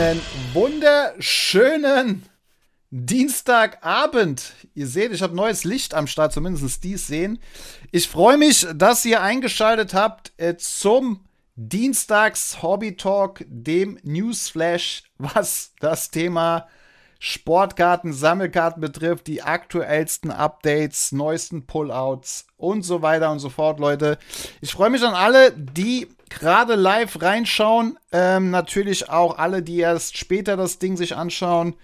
Einen wunderschönen Dienstagabend. Ihr seht, ich habe neues Licht am Start, zumindest dies sehen. Ich freue mich, dass ihr eingeschaltet habt äh, zum Dienstags Hobby Talk, dem Newsflash, was das Thema Sportkarten, Sammelkarten betrifft, die aktuellsten Updates, neuesten Pullouts und so weiter und so fort, Leute. Ich freue mich an alle, die gerade live reinschauen. Ähm, natürlich auch alle, die erst später das Ding sich anschauen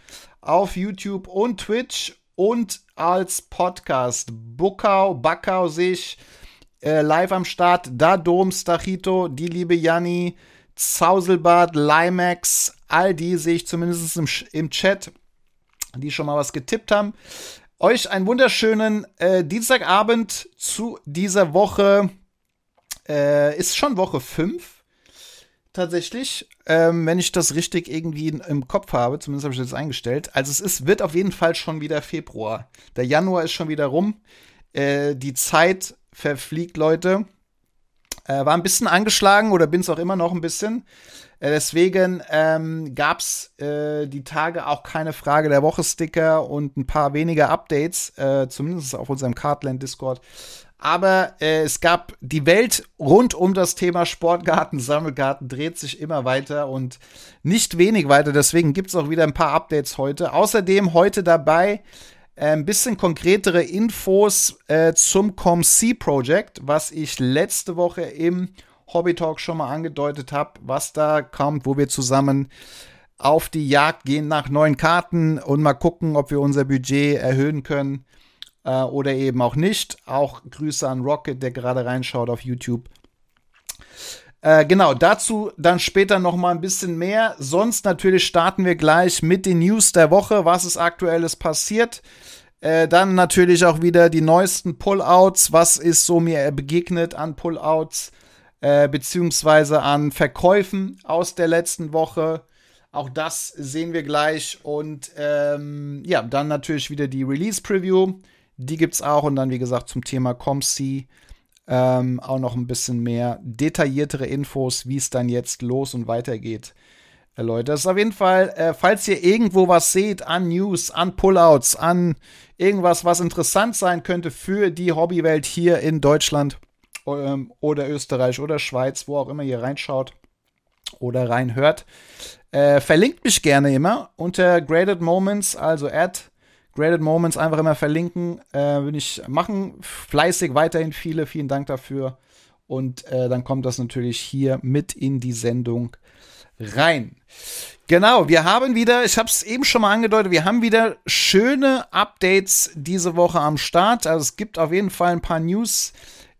auf YouTube und Twitch und als Podcast. Bukau, Backau sich äh, live am Start. Da Dom, Stachito, die liebe Janni, Zauselbart, Limax, all die sehe ich zumindest im, im Chat die schon mal was getippt haben. Euch einen wunderschönen äh, Dienstagabend zu dieser Woche. Äh, ist schon Woche 5 tatsächlich, ähm, wenn ich das richtig irgendwie im Kopf habe. Zumindest habe ich das eingestellt. Also es ist, wird auf jeden Fall schon wieder Februar. Der Januar ist schon wieder rum. Äh, die Zeit verfliegt, Leute. Äh, war ein bisschen angeschlagen oder bin es auch immer noch ein bisschen. Äh, deswegen ähm, gab es äh, die Tage auch keine Frage der Woche-Sticker und ein paar weniger Updates, äh, zumindest auf unserem Cardland Discord. Aber äh, es gab die Welt rund um das Thema Sportgarten, Sammelgarten dreht sich immer weiter und nicht wenig weiter. Deswegen gibt es auch wieder ein paar Updates heute. Außerdem heute dabei äh, ein bisschen konkretere Infos äh, zum ComC Project, was ich letzte Woche im Hobby Talk schon mal angedeutet habe, was da kommt, wo wir zusammen auf die Jagd gehen nach neuen Karten und mal gucken, ob wir unser Budget erhöhen können äh, oder eben auch nicht. Auch Grüße an Rocket, der gerade reinschaut auf YouTube. Äh, genau, dazu dann später noch mal ein bisschen mehr. Sonst natürlich starten wir gleich mit den News der Woche, was ist aktuelles passiert. Äh, dann natürlich auch wieder die neuesten Pullouts, was ist so mir begegnet an Pullouts äh, beziehungsweise an Verkäufen aus der letzten Woche. Auch das sehen wir gleich. Und ähm, ja, dann natürlich wieder die Release-Preview. Die gibt es auch. Und dann, wie gesagt, zum Thema ComC ähm, auch noch ein bisschen mehr detailliertere Infos, wie es dann jetzt los und weitergeht. Äh, Leute, das ist auf jeden Fall, äh, falls ihr irgendwo was seht an News, an Pullouts, an irgendwas, was interessant sein könnte für die Hobbywelt hier in Deutschland, ähm, oder Österreich oder Schweiz, wo auch immer ihr reinschaut oder reinhört. Äh, verlinkt mich gerne immer unter Graded Moments, also at Graded Moments einfach immer verlinken. Äh, will ich machen. Fleißig weiterhin viele. Vielen Dank dafür. Und äh, dann kommt das natürlich hier mit in die Sendung rein. Genau, wir haben wieder, ich habe es eben schon mal angedeutet, wir haben wieder schöne Updates diese Woche am Start. Also es gibt auf jeden Fall ein paar News,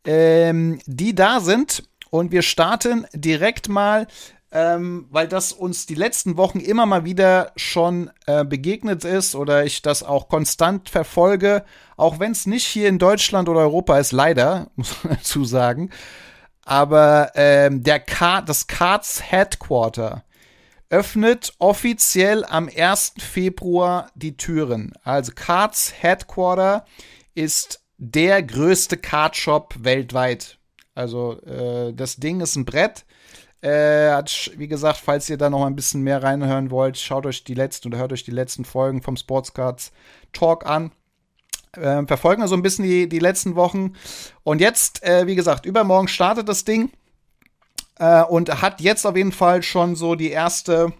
ähm, die da sind. Und wir starten direkt mal, ähm, weil das uns die letzten Wochen immer mal wieder schon äh, begegnet ist oder ich das auch konstant verfolge, auch wenn es nicht hier in Deutschland oder Europa ist, leider, muss man dazu sagen. Aber ähm, der Car das Cards Headquarter öffnet offiziell am 1. Februar die Türen. Also Cards Headquarter ist der größte Cardshop weltweit. Also äh, das Ding ist ein Brett. Äh, hat, wie gesagt, falls ihr da noch ein bisschen mehr reinhören wollt, schaut euch die letzten oder hört euch die letzten Folgen vom Sportscards Talk an. Äh, verfolgen also ein bisschen die, die letzten Wochen. Und jetzt, äh, wie gesagt, übermorgen startet das Ding. Äh, und hat jetzt auf jeden Fall schon so die erste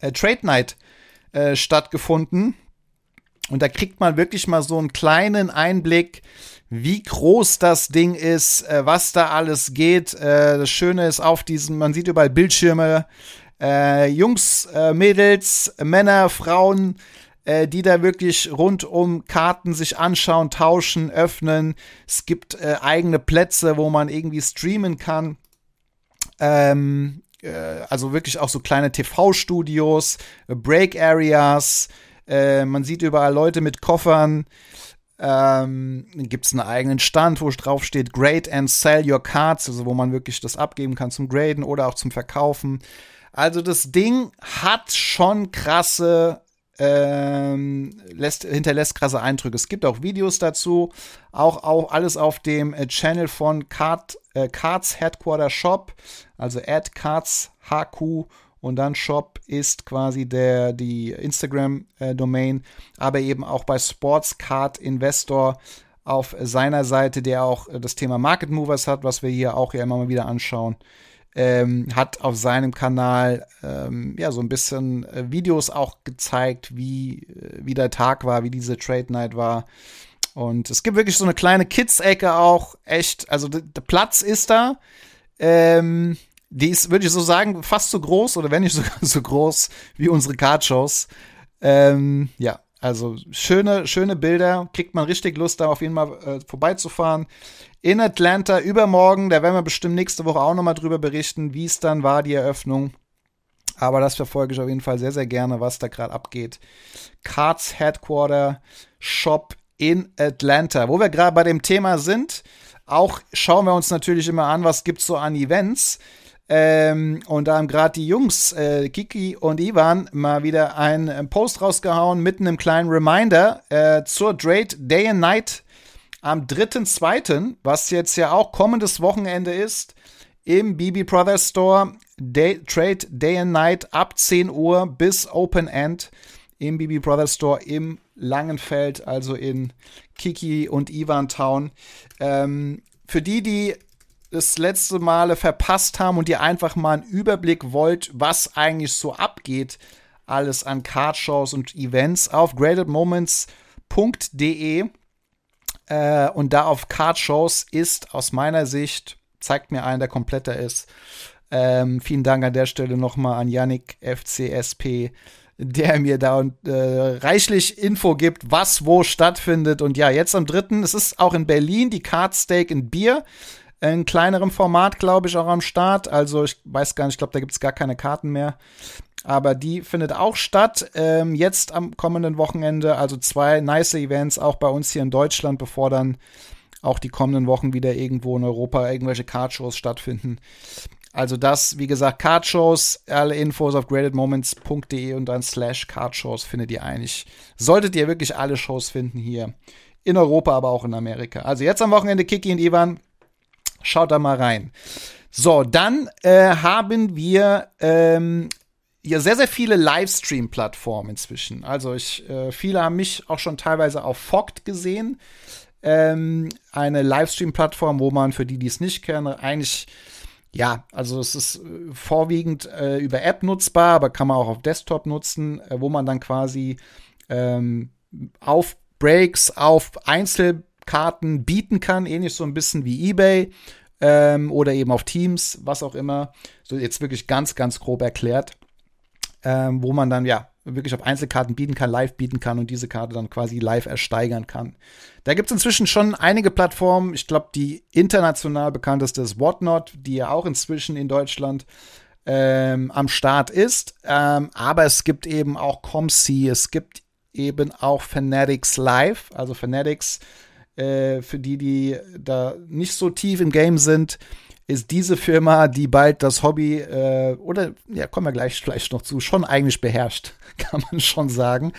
äh, Trade Night äh, stattgefunden. Und da kriegt man wirklich mal so einen kleinen Einblick, wie groß das Ding ist, äh, was da alles geht. Äh, das Schöne ist auf diesem, man sieht überall Bildschirme, äh, Jungs, Mädels, Männer, Frauen, die da wirklich rund um Karten sich anschauen, tauschen, öffnen. Es gibt eigene Plätze, wo man irgendwie streamen kann. Ähm, also wirklich auch so kleine TV-Studios, Break-Areas, äh, man sieht überall Leute mit Koffern. Ähm, Gibt es einen eigenen Stand, wo drauf steht Grade and Sell Your Cards, also wo man wirklich das abgeben kann zum Graden oder auch zum Verkaufen. Also das Ding hat schon krasse, ähm, lässt, hinterlässt krasse Eindrücke. Es gibt auch Videos dazu, auch, auch alles auf dem äh, Channel von Card, äh, Cards Headquarter Shop, also at Cards HQ und dann Shop ist quasi der, die Instagram-Domain, aber eben auch bei Sportscard Investor auf seiner Seite, der auch das Thema Market Movers hat, was wir hier auch ja immer mal wieder anschauen. Ähm, hat auf seinem Kanal ähm, ja so ein bisschen äh, Videos auch gezeigt, wie, äh, wie der Tag war, wie diese Trade Night war. Und es gibt wirklich so eine kleine Kids-Ecke auch, echt, also der Platz ist da. Ähm, die ist, würde ich so sagen, fast so groß oder wenn nicht sogar so groß wie unsere Card-Shows. Ähm, ja, also schöne, schöne Bilder. Kriegt man richtig Lust, da auf jeden Fall äh, vorbeizufahren. In Atlanta übermorgen, da werden wir bestimmt nächste Woche auch nochmal drüber berichten, wie es dann war, die Eröffnung. Aber das verfolge ich auf jeden Fall sehr, sehr gerne, was da gerade abgeht. Cards Headquarter Shop in Atlanta. Wo wir gerade bei dem Thema sind, auch schauen wir uns natürlich immer an, was gibt's so an Events. Ähm, und da haben gerade die Jungs, äh, Kiki und Ivan, mal wieder einen Post rausgehauen mit einem kleinen Reminder äh, zur Trade Day and Night am 3.2., was jetzt ja auch kommendes Wochenende ist, im BB Brothers Store. Day, Trade Day and Night ab 10 Uhr bis Open End im BB Brothers Store im Langenfeld, also in Kiki und Ivan Town. Ähm, für die, die das letzte Male verpasst haben und ihr einfach mal einen Überblick wollt, was eigentlich so abgeht, alles an Cardshows und Events auf gradedmoments.de äh, und da auf Cardshows ist aus meiner Sicht, zeigt mir einen, der kompletter ist. Ähm, vielen Dank an der Stelle nochmal an Yannick FCSP, der mir da äh, reichlich Info gibt, was wo stattfindet. Und ja, jetzt am dritten, es ist auch in Berlin die Card Steak and Beer in kleinerem Format, glaube ich, auch am Start. Also ich weiß gar nicht, ich glaube, da gibt es gar keine Karten mehr. Aber die findet auch statt, ähm, jetzt am kommenden Wochenende. Also zwei nice Events auch bei uns hier in Deutschland, bevor dann auch die kommenden Wochen wieder irgendwo in Europa irgendwelche Cardshows stattfinden. Also das, wie gesagt, Cardshows, alle Infos auf gradedmoments.de und dann slash Cardshows findet ihr eigentlich. Solltet ihr wirklich alle Shows finden hier in Europa, aber auch in Amerika. Also jetzt am Wochenende Kiki und Ivan Schaut da mal rein. So, dann äh, haben wir ähm, ja sehr, sehr viele Livestream-Plattformen inzwischen. Also ich, äh, viele haben mich auch schon teilweise auf Fogt gesehen. Ähm, eine Livestream-Plattform, wo man für die, die es nicht kennen, eigentlich ja, also es ist äh, vorwiegend äh, über App nutzbar, aber kann man auch auf Desktop nutzen, äh, wo man dann quasi ähm, auf Breaks, auf Einzel Karten bieten kann, ähnlich so ein bisschen wie eBay ähm, oder eben auf Teams, was auch immer. So jetzt wirklich ganz, ganz grob erklärt, ähm, wo man dann ja wirklich auf Einzelkarten bieten kann, live bieten kann und diese Karte dann quasi live ersteigern kann. Da gibt es inzwischen schon einige Plattformen. Ich glaube, die international bekannteste ist Whatnot, die ja auch inzwischen in Deutschland ähm, am Start ist. Ähm, aber es gibt eben auch ComC, es gibt eben auch Fanatics Live. Also Fanatics äh, für die, die da nicht so tief im Game sind, ist diese Firma, die bald das Hobby, äh, oder ja, kommen wir gleich vielleicht noch zu, schon eigentlich beherrscht, kann man schon sagen.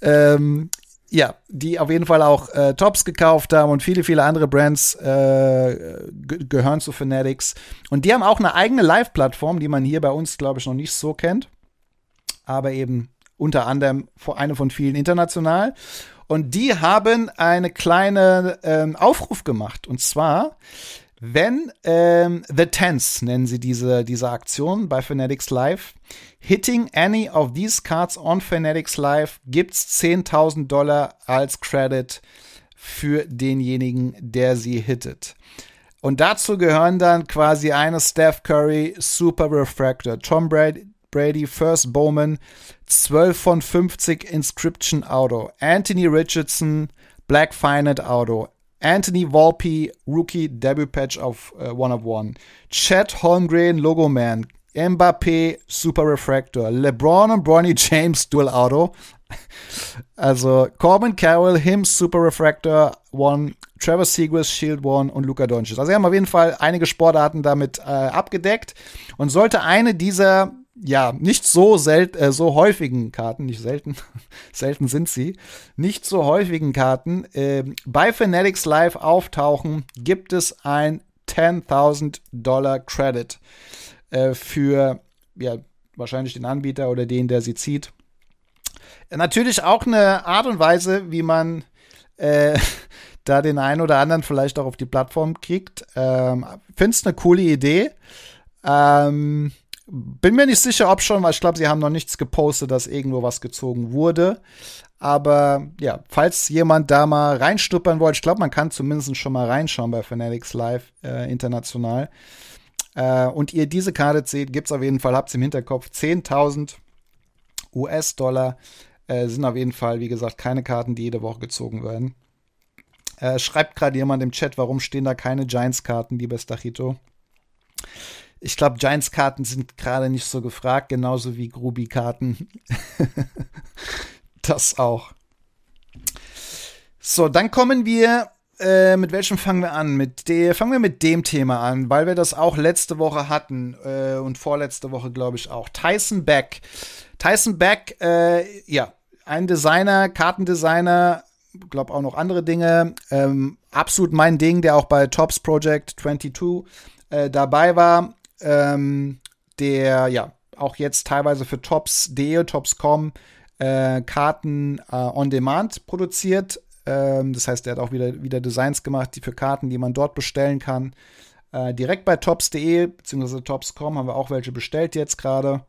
Ähm, ja, die auf jeden Fall auch äh, Tops gekauft haben und viele, viele andere Brands äh, gehören zu Fanatics. Und die haben auch eine eigene Live-Plattform, die man hier bei uns, glaube ich, noch nicht so kennt. Aber eben unter anderem eine von vielen international. Und die haben eine kleine ähm, Aufruf gemacht. Und zwar, wenn ähm, The Tens nennen sie diese, diese Aktion bei Fanatics Live, hitting any of these cards on Fanatics Live gibt's 10.000 Dollar als Credit für denjenigen, der sie hittet. Und dazu gehören dann quasi eine Steph Curry Super Refractor, Tom Brady, Brady, First Bowman, 12 von 50 Inscription Auto, Anthony Richardson, Black Finite Auto, Anthony Volpe, Rookie Debut Patch of uh, One of One, Chet Holmgren, Logo Man, Mbappé, Super Refractor, LeBron und Bronny James Dual Auto, also Corbin Carroll, him Super Refractor One, Trevor Seagrass Shield One und Luca Doncic. Also sie haben auf jeden Fall einige Sportarten damit äh, abgedeckt. Und sollte eine dieser ja, nicht so selten, äh, so häufigen Karten, nicht selten, selten sind sie, nicht so häufigen Karten äh, bei Fanatics Live auftauchen, gibt es ein 10.000 Dollar Credit äh, für, ja, wahrscheinlich den Anbieter oder den, der sie zieht. Natürlich auch eine Art und Weise, wie man äh, da den einen oder anderen vielleicht auch auf die Plattform kriegt. Ähm, Finde es eine coole Idee. Ähm, bin mir nicht sicher, ob schon, weil ich glaube, sie haben noch nichts gepostet, dass irgendwo was gezogen wurde. Aber ja, falls jemand da mal reinstuppern wollte, ich glaube, man kann zumindest schon mal reinschauen bei Fanatics Live äh, international. Äh, und ihr diese Karte seht, gibt es auf jeden Fall, habt im Hinterkopf, 10.000 US-Dollar äh, sind auf jeden Fall, wie gesagt, keine Karten, die jede Woche gezogen werden. Äh, schreibt gerade jemand im Chat, warum stehen da keine Giants-Karten, lieber Stachito? Ich glaube, Giants-Karten sind gerade nicht so gefragt, genauso wie Grubi-Karten. das auch. So, dann kommen wir. Äh, mit welchem fangen wir an? Mit der, fangen wir mit dem Thema an, weil wir das auch letzte Woche hatten äh, und vorletzte Woche, glaube ich, auch. Tyson Beck. Tyson Beck, äh, ja, ein Designer, Kartendesigner, glaube auch noch andere Dinge. Ähm, absolut mein Ding, der auch bei Tops Project 22 äh, dabei war ähm, der ja auch jetzt teilweise für Tops.de, Tops.com äh, Karten äh, on Demand produziert. Ähm, das heißt, er hat auch wieder, wieder Designs gemacht, die für Karten, die man dort bestellen kann. Äh, direkt bei Tops.de bzw. Tops.com haben wir auch welche bestellt jetzt gerade.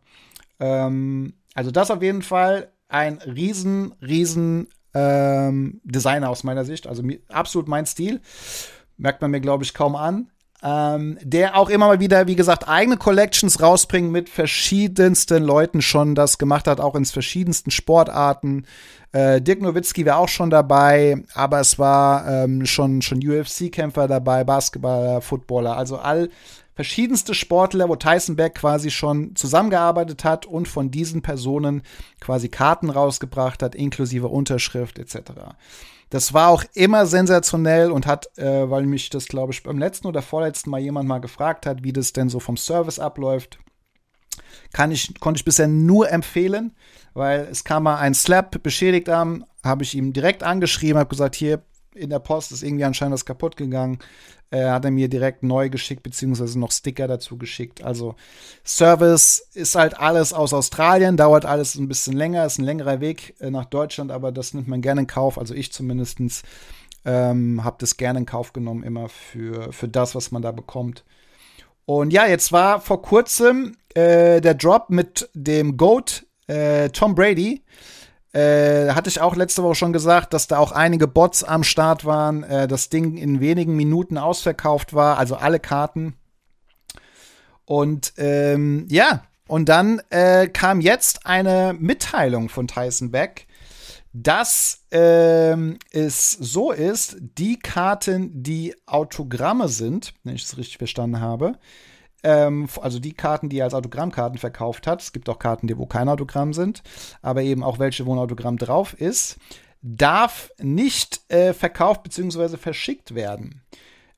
Ähm, also das auf jeden Fall ein riesen, riesen ähm, Designer aus meiner Sicht. Also absolut mein Stil. Merkt man mir, glaube ich, kaum an ähm, der auch immer mal wieder, wie gesagt, eigene Collections rausbringt mit verschiedensten Leuten schon das gemacht hat, auch in verschiedensten Sportarten. Äh, Dirk Nowitzki war auch schon dabei, aber es war ähm, schon, schon UFC-Kämpfer dabei, Basketballer, Footballer, also all verschiedenste Sportler, wo Tyson Beck quasi schon zusammengearbeitet hat und von diesen Personen quasi Karten rausgebracht hat, inklusive Unterschrift etc. Das war auch immer sensationell und hat, äh, weil mich das, glaube ich, beim letzten oder vorletzten Mal jemand mal gefragt hat, wie das denn so vom Service abläuft, kann ich, konnte ich bisher nur empfehlen, weil es kam mal ein Slap beschädigt an, habe ich ihm direkt angeschrieben, habe gesagt, hier in der Post ist irgendwie anscheinend was kaputt gegangen äh, hat er mir direkt neu geschickt, beziehungsweise noch Sticker dazu geschickt. Also Service ist halt alles aus Australien, dauert alles ein bisschen länger, ist ein längerer Weg äh, nach Deutschland, aber das nimmt man gerne in Kauf. Also ich zumindestens ähm, habe das gerne in Kauf genommen, immer für, für das, was man da bekommt. Und ja, jetzt war vor kurzem äh, der Drop mit dem GOAT äh, Tom Brady. Äh, hatte ich auch letzte Woche schon gesagt, dass da auch einige Bots am Start waren, äh, das Ding in wenigen Minuten ausverkauft war, also alle Karten. Und ähm, ja, und dann äh, kam jetzt eine Mitteilung von Tyson Beck, dass ähm, es so ist, die Karten, die Autogramme sind, wenn ich es richtig verstanden habe, ähm, also die Karten, die er als Autogrammkarten verkauft hat. Es gibt auch Karten, die wo kein Autogramm sind, aber eben auch welche, wo ein Autogramm drauf ist, darf nicht äh, verkauft bzw. verschickt werden.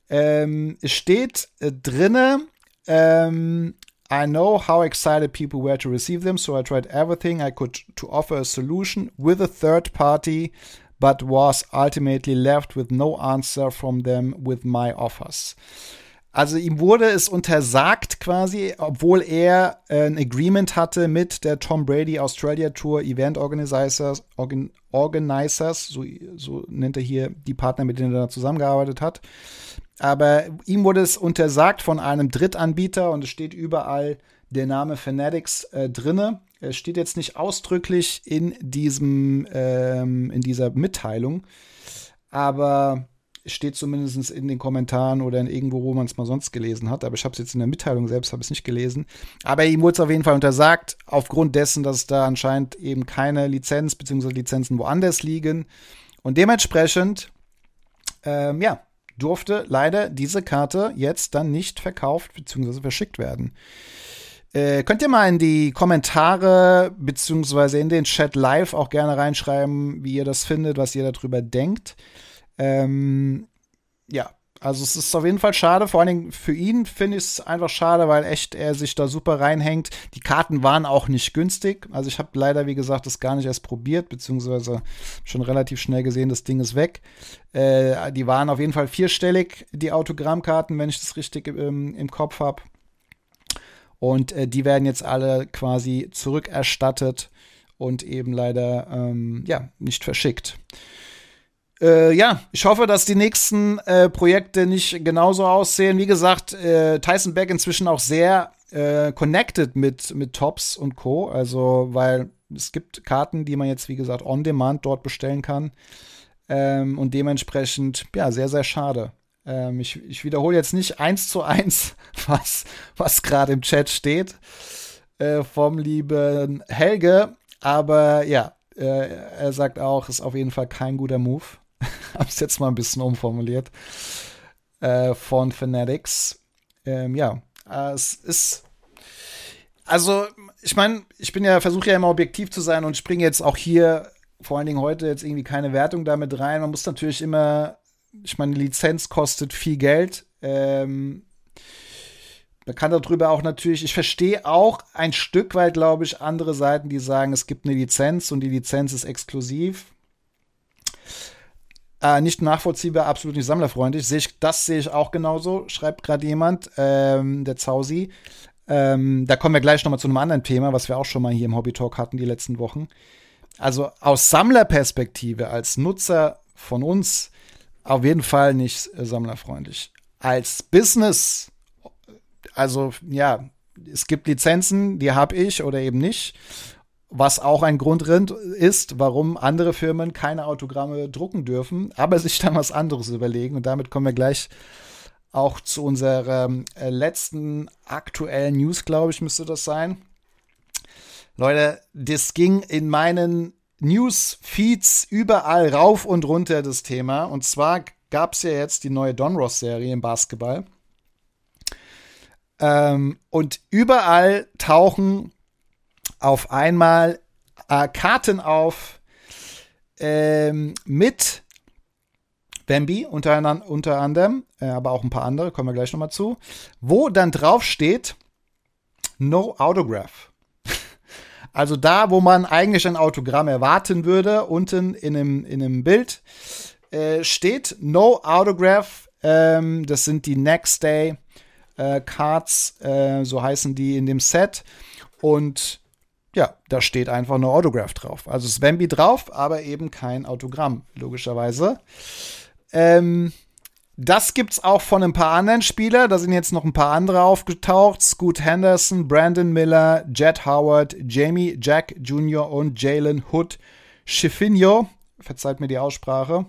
Ähm, es steht äh, drinne, ähm, I know how excited people were to receive them, so I tried everything I could to offer a solution with a third party, but was ultimately left with no answer from them with my offers. Also ihm wurde es untersagt quasi, obwohl er äh, ein Agreement hatte mit der Tom Brady Australia Tour Event Organizers, Organ Organizers so, so nennt er hier die Partner, mit denen er zusammengearbeitet hat. Aber ihm wurde es untersagt von einem Drittanbieter und es steht überall der Name Fanatics äh, drinne. Es steht jetzt nicht ausdrücklich in diesem ähm, in dieser Mitteilung, aber steht zumindest in den Kommentaren oder in irgendwo, wo man es mal sonst gelesen hat. Aber ich habe es jetzt in der Mitteilung selbst, habe es nicht gelesen. Aber ihm wurde es auf jeden Fall untersagt, aufgrund dessen, dass da anscheinend eben keine Lizenz bzw. Lizenzen woanders liegen. Und dementsprechend, ähm, ja, durfte leider diese Karte jetzt dann nicht verkauft bzw. verschickt werden. Äh, könnt ihr mal in die Kommentare beziehungsweise in den Chat live auch gerne reinschreiben, wie ihr das findet, was ihr darüber denkt. Ähm, ja, also es ist auf jeden Fall schade. Vor allen Dingen für ihn finde ich es einfach schade, weil echt er sich da super reinhängt. Die Karten waren auch nicht günstig. Also ich habe leider, wie gesagt, das gar nicht erst probiert, beziehungsweise schon relativ schnell gesehen, das Ding ist weg. Äh, die waren auf jeden Fall vierstellig, die Autogrammkarten, wenn ich das richtig ähm, im Kopf habe. Und äh, die werden jetzt alle quasi zurückerstattet und eben leider ähm, ja nicht verschickt. Äh, ja, ich hoffe, dass die nächsten äh, Projekte nicht genauso aussehen. Wie gesagt, äh, Tyson Beck inzwischen auch sehr äh, connected mit, mit Tops und Co. Also, weil es gibt Karten, die man jetzt, wie gesagt, on demand dort bestellen kann. Ähm, und dementsprechend, ja, sehr, sehr schade. Ähm, ich, ich wiederhole jetzt nicht eins zu eins, was, was gerade im Chat steht äh, vom lieben Helge. Aber ja, äh, er sagt auch, ist auf jeden Fall kein guter Move. Hab's jetzt mal ein bisschen umformuliert. Äh, von Fanatics. Ähm, ja, äh, es ist. Also, ich meine, ich bin ja, versuche ja immer objektiv zu sein und springe jetzt auch hier, vor allen Dingen heute, jetzt irgendwie keine Wertung damit rein. Man muss natürlich immer, ich meine, Lizenz kostet viel Geld. Ähm, man kann darüber auch natürlich, ich verstehe auch ein Stück weit, glaube ich, andere Seiten, die sagen, es gibt eine Lizenz und die Lizenz ist exklusiv. Äh, nicht nachvollziehbar, absolut nicht sammlerfreundlich. Seh ich, das sehe ich auch genauso, schreibt gerade jemand, ähm, der Zausi. Ähm, da kommen wir gleich noch mal zu einem anderen Thema, was wir auch schon mal hier im Hobby Talk hatten die letzten Wochen. Also aus Sammlerperspektive, als Nutzer von uns, auf jeden Fall nicht äh, sammlerfreundlich. Als Business, also ja, es gibt Lizenzen, die habe ich oder eben nicht was auch ein Grund ist, warum andere Firmen keine Autogramme drucken dürfen, aber sich dann was anderes überlegen. Und damit kommen wir gleich auch zu unserer äh, letzten aktuellen News, glaube ich, müsste das sein. Leute, das ging in meinen News-Feeds überall rauf und runter, das Thema. Und zwar gab es ja jetzt die neue Don Ross-Serie im Basketball. Ähm, und überall tauchen auf einmal äh, Karten auf ähm, mit Bambi unter, unter anderem, äh, aber auch ein paar andere, kommen wir gleich nochmal zu, wo dann drauf steht No Autograph. Also da, wo man eigentlich ein Autogramm erwarten würde, unten in einem, in einem Bild äh, steht No Autograph. Ähm, das sind die Next Day äh, Cards, äh, so heißen die in dem Set. Und ja, da steht einfach nur Autograph drauf. Also Bambi drauf, aber eben kein Autogramm, logischerweise. Ähm, das gibt's auch von ein paar anderen Spielern. Da sind jetzt noch ein paar andere aufgetaucht. Scoot Henderson, Brandon Miller, Jet Howard, Jamie Jack Jr. und Jalen Hood Schiffinho. Verzeiht mir die Aussprache.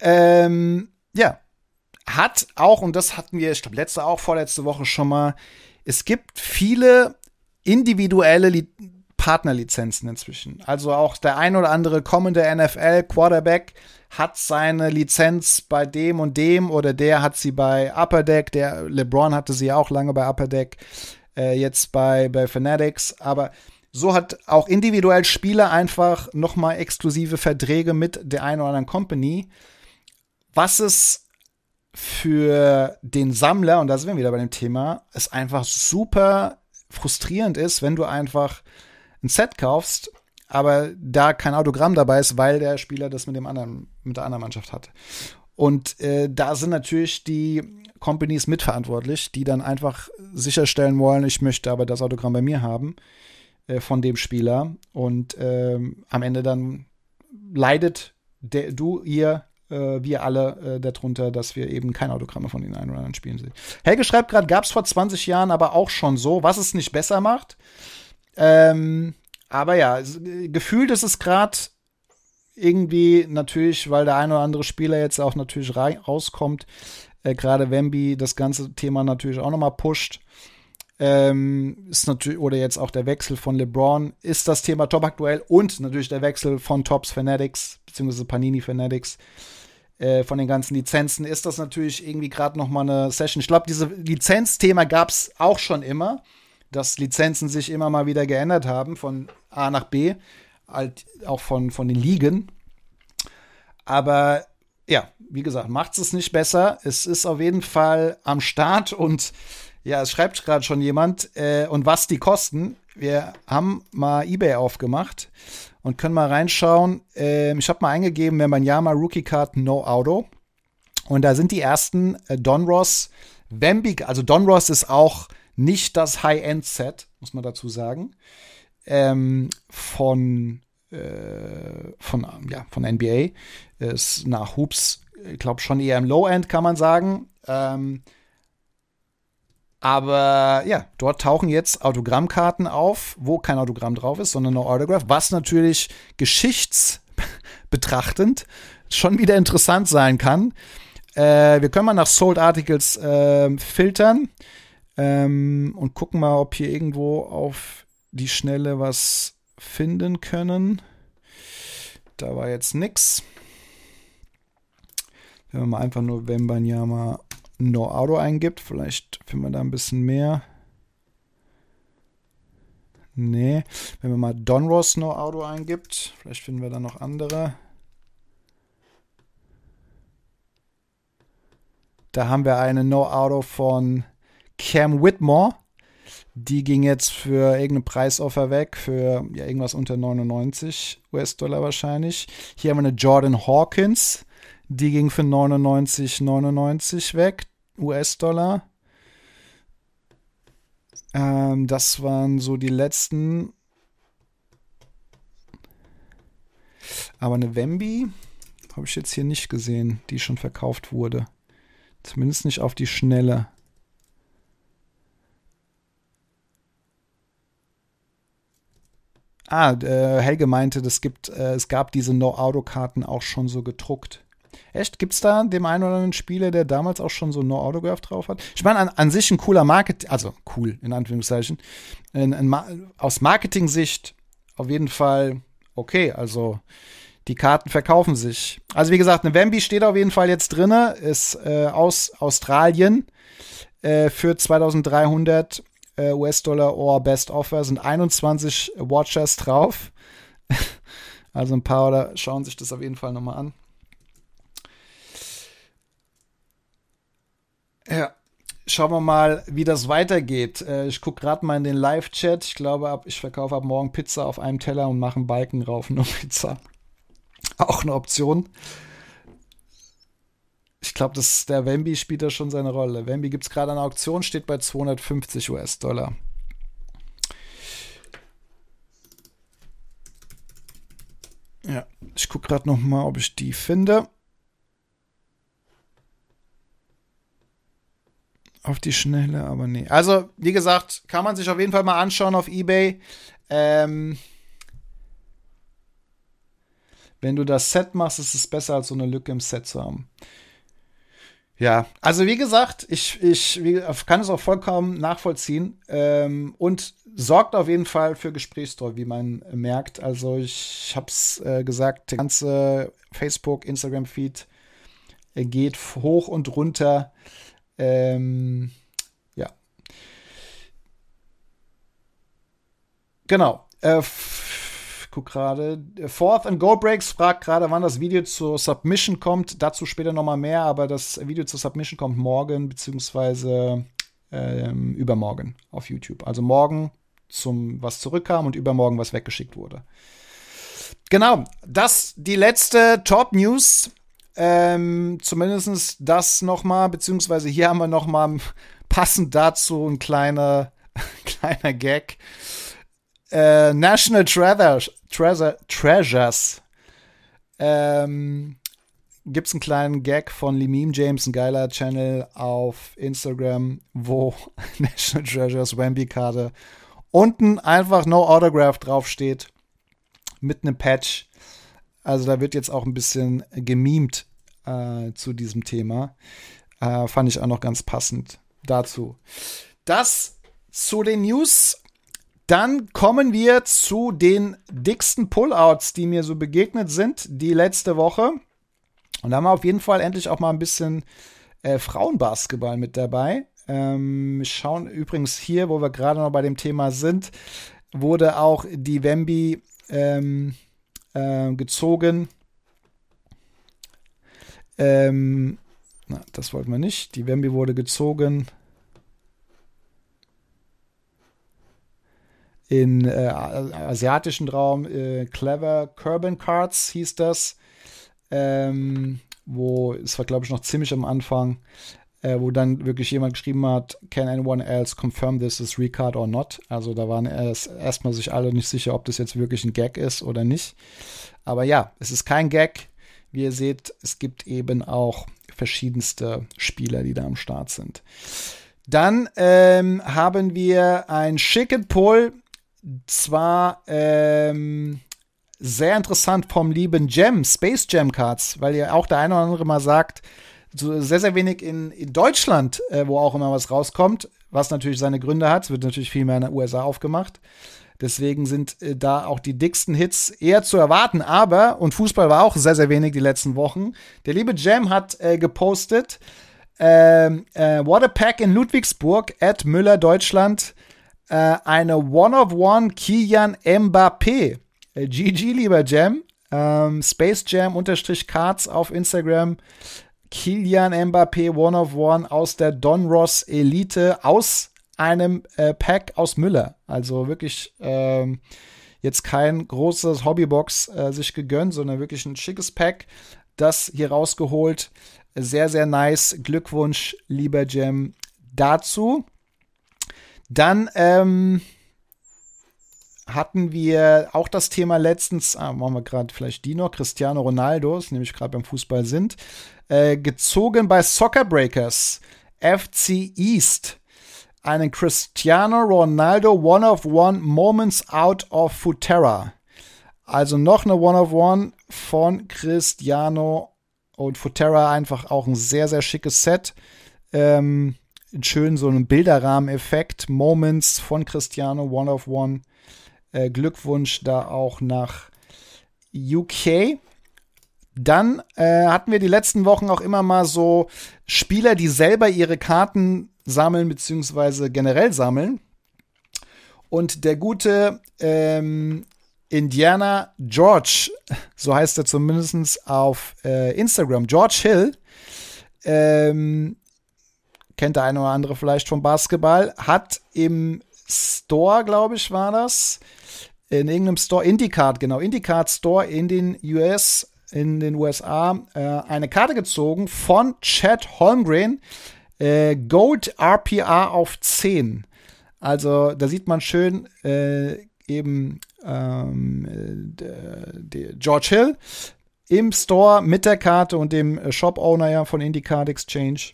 Ähm, ja. Hat auch, und das hatten wir, ich glaube, letzte auch vorletzte Woche schon mal, es gibt viele individuelle Li Partnerlizenzen inzwischen. Also auch der ein oder andere kommende NFL Quarterback hat seine Lizenz bei dem und dem oder der hat sie bei Upper Deck. Der LeBron hatte sie auch lange bei Upper Deck, äh, jetzt bei, bei Fanatics. Aber so hat auch individuell Spieler einfach nochmal exklusive Verträge mit der einen oder anderen Company. Was es für den Sammler, und da sind wir wieder bei dem Thema, ist einfach super frustrierend ist, wenn du einfach ein Set kaufst, aber da kein Autogramm dabei ist, weil der Spieler das mit dem anderen, mit der anderen Mannschaft hat. Und äh, da sind natürlich die Companies mitverantwortlich, die dann einfach sicherstellen wollen, ich möchte aber das Autogramm bei mir haben äh, von dem Spieler. Und äh, am Ende dann leidet der, du, ihr äh, wir alle äh, darunter, dass wir eben keine Autogramme von den einen oder anderen Spielen sehen. Helge schreibt gerade, gab es vor 20 Jahren aber auch schon so, was es nicht besser macht. Ähm, aber ja, gefühlt ist es gerade irgendwie natürlich, weil der ein oder andere Spieler jetzt auch natürlich rauskommt, äh, gerade Wemby das ganze Thema natürlich auch nochmal pusht. Ähm, ist natürlich, oder jetzt auch der Wechsel von LeBron, ist das Thema top aktuell und natürlich der Wechsel von Tops Fanatics, beziehungsweise Panini Fanatics äh, von den ganzen Lizenzen ist das natürlich irgendwie gerade noch mal eine Session. Ich glaube, diese Lizenzthema gab es auch schon immer, dass Lizenzen sich immer mal wieder geändert haben von A nach B, halt auch von, von den Ligen. Aber ja, wie gesagt, macht es nicht besser. Es ist auf jeden Fall am Start und ja, es schreibt gerade schon jemand. Äh, und was die kosten? Wir haben mal eBay aufgemacht und können mal reinschauen. Ähm, ich habe mal eingegeben, wenn man Yama Rookie Card No Auto. Und da sind die ersten äh, Don Ross Bambi, also Don Ross ist auch nicht das High-End-Set, muss man dazu sagen, ähm, von, äh, von, ja, von NBA. Ist nach Hoops, ich glaube schon eher im Low-End, kann man sagen. Ähm, aber ja, dort tauchen jetzt Autogrammkarten auf, wo kein Autogramm drauf ist, sondern nur Autograph, was natürlich geschichtsbetrachtend schon wieder interessant sein kann. Äh, wir können mal nach Sold Articles äh, filtern ähm, und gucken mal, ob hier irgendwo auf die Schnelle was finden können. Da war jetzt nix. Wenn wir mal einfach nur Wembanyama No Auto eingibt, vielleicht finden wir da ein bisschen mehr. Nee, wenn man mal Donros No Auto eingibt, vielleicht finden wir da noch andere. Da haben wir eine No-Auto von Cam Whitmore. Die ging jetzt für irgendeinen Preisoffer weg, für ja, irgendwas unter 99 US-Dollar wahrscheinlich. Hier haben wir eine Jordan Hawkins. Die ging für 99,99 weg, US-Dollar. Ähm, das waren so die letzten. Aber eine Wemby habe ich jetzt hier nicht gesehen, die schon verkauft wurde. Zumindest nicht auf die Schnelle. Ah, äh, Helge meinte, das gibt, äh, es gab diese No-Auto-Karten auch schon so gedruckt. Echt? Gibt es da dem einen oder anderen Spieler, der damals auch schon so No-Autograph drauf hat? Ich meine, an, an, sich ein cooler Market, also cool, in Anführungszeichen. In, in, aus Marketing-Sicht auf jeden Fall okay. Also die Karten verkaufen sich. Also wie gesagt, eine Wemby steht auf jeden Fall jetzt drinne, ist äh, aus Australien äh, für 2300 äh, US-Dollar or Best Offer sind 21 Watchers drauf. also ein paar oder schauen sich das auf jeden Fall nochmal an. Ja, schauen wir mal, wie das weitergeht. Äh, ich gucke gerade mal in den Live-Chat. Ich glaube, ich verkaufe ab morgen Pizza auf einem Teller und mache einen Balken rauf, nur Pizza. Auch eine Option. Ich glaube, der Wemby spielt da schon seine Rolle. Wemby gibt es gerade an der Auktion, steht bei 250 US-Dollar. Ja, ich gucke gerade noch mal, ob ich die finde. Auf die Schnelle, aber nee. Also, wie gesagt, kann man sich auf jeden Fall mal anschauen auf Ebay. Ähm, wenn du das Set machst, ist es besser, als so eine Lücke im Set zu haben. Ja, also wie gesagt, ich, ich kann es auch vollkommen nachvollziehen ähm, und sorgt auf jeden Fall für Gesprächsdruck, wie man merkt. Also ich habe es äh, gesagt, der ganze Facebook, Instagram-Feed äh, geht hoch und runter. Ähm, ja. Genau. Äh, guck gerade. Fourth and Goal Breaks fragt gerade, wann das Video zur Submission kommt. Dazu später nochmal mehr, aber das Video zur Submission kommt morgen, beziehungsweise ähm, übermorgen auf YouTube. Also morgen zum, was zurückkam und übermorgen, was weggeschickt wurde. Genau, das die letzte Top News. Ähm, zumindest das nochmal, beziehungsweise hier haben wir nochmal passend dazu ein kleiner, kleiner Gag. Äh, National Treasures, Treasure, Treasures. Ähm, gibt es einen kleinen Gag von Limim James, ein geiler Channel auf Instagram, wo National Treasures Wemby-Karte unten einfach No Autograph draufsteht mit einem Patch. Also da wird jetzt auch ein bisschen gemimt äh, zu diesem Thema. Äh, fand ich auch noch ganz passend dazu. Das zu den News dann kommen wir zu den dicksten Pullouts, die mir so begegnet sind, die letzte Woche. Und da haben wir auf jeden Fall endlich auch mal ein bisschen äh, Frauenbasketball mit dabei. Ähm, schauen übrigens hier, wo wir gerade noch bei dem Thema sind, wurde auch die Wemby ähm, äh, gezogen. Ähm, na, das wollten wir nicht. Die Wemby wurde gezogen in äh, asiatischen Raum äh, Clever Curban Cards hieß das. Ähm, wo es war, glaube ich, noch ziemlich am Anfang. Äh, wo dann wirklich jemand geschrieben hat, can anyone else confirm this is Ricard or not? Also da waren erst erstmal sich alle nicht sicher, ob das jetzt wirklich ein Gag ist oder nicht. Aber ja, es ist kein Gag. Wie ihr seht, es gibt eben auch verschiedenste Spieler, die da am Start sind. Dann ähm, haben wir ein Chicken Pull, zwar ähm, sehr interessant vom lieben Gem, Space Jam Cards, weil ja auch der eine oder andere mal sagt, sehr, sehr wenig in, in Deutschland, äh, wo auch immer was rauskommt, was natürlich seine Gründe hat. Es wird natürlich viel mehr in den USA aufgemacht. Deswegen sind äh, da auch die dicksten Hits eher zu erwarten. Aber, und Fußball war auch sehr, sehr wenig die letzten Wochen. Der liebe Jam hat äh, gepostet, ähm, äh, What a Pack in Ludwigsburg at Müller Deutschland. Äh, eine One-of-One Kilian Mbappé. GG, äh, lieber Jam. Ähm, Space Jam unterstrich Cards auf Instagram. Kilian Mbappé One of One aus der Don Ross Elite aus einem äh, Pack aus Müller. Also wirklich ähm, jetzt kein großes Hobbybox äh, sich gegönnt, sondern wirklich ein schickes Pack. Das hier rausgeholt. Sehr, sehr nice. Glückwunsch, lieber Jam, dazu. Dann ähm, hatten wir auch das Thema letztens, ah, machen wir gerade vielleicht die noch, Cristiano Ronaldo, ist nämlich gerade beim Fußball sind, äh, gezogen bei Soccer Breakers, FC East einen Cristiano Ronaldo One-of-One Moments Out of Futerra. Also noch eine One-of-One von Cristiano und Futerra einfach auch ein sehr, sehr schickes Set. Ähm, schön so einen Bilderrahmen-Effekt. Moments von Cristiano One-of-One. Äh, Glückwunsch da auch nach UK. Dann äh, hatten wir die letzten Wochen auch immer mal so Spieler, die selber ihre Karten sammeln, beziehungsweise generell sammeln. Und der gute ähm, Indiana George, so heißt er zumindest auf äh, Instagram, George Hill, ähm, kennt der eine oder andere vielleicht vom Basketball, hat im Store, glaube ich, war das, in irgendeinem Store, IndyCard, genau, IndyCard Store in den US, in den USA, äh, eine Karte gezogen von Chad Holmgren, äh, Gold RPA auf 10. Also da sieht man schön äh, eben ähm, George Hill im Store mit der Karte und dem Shop-Owner ja von IndyCard Exchange,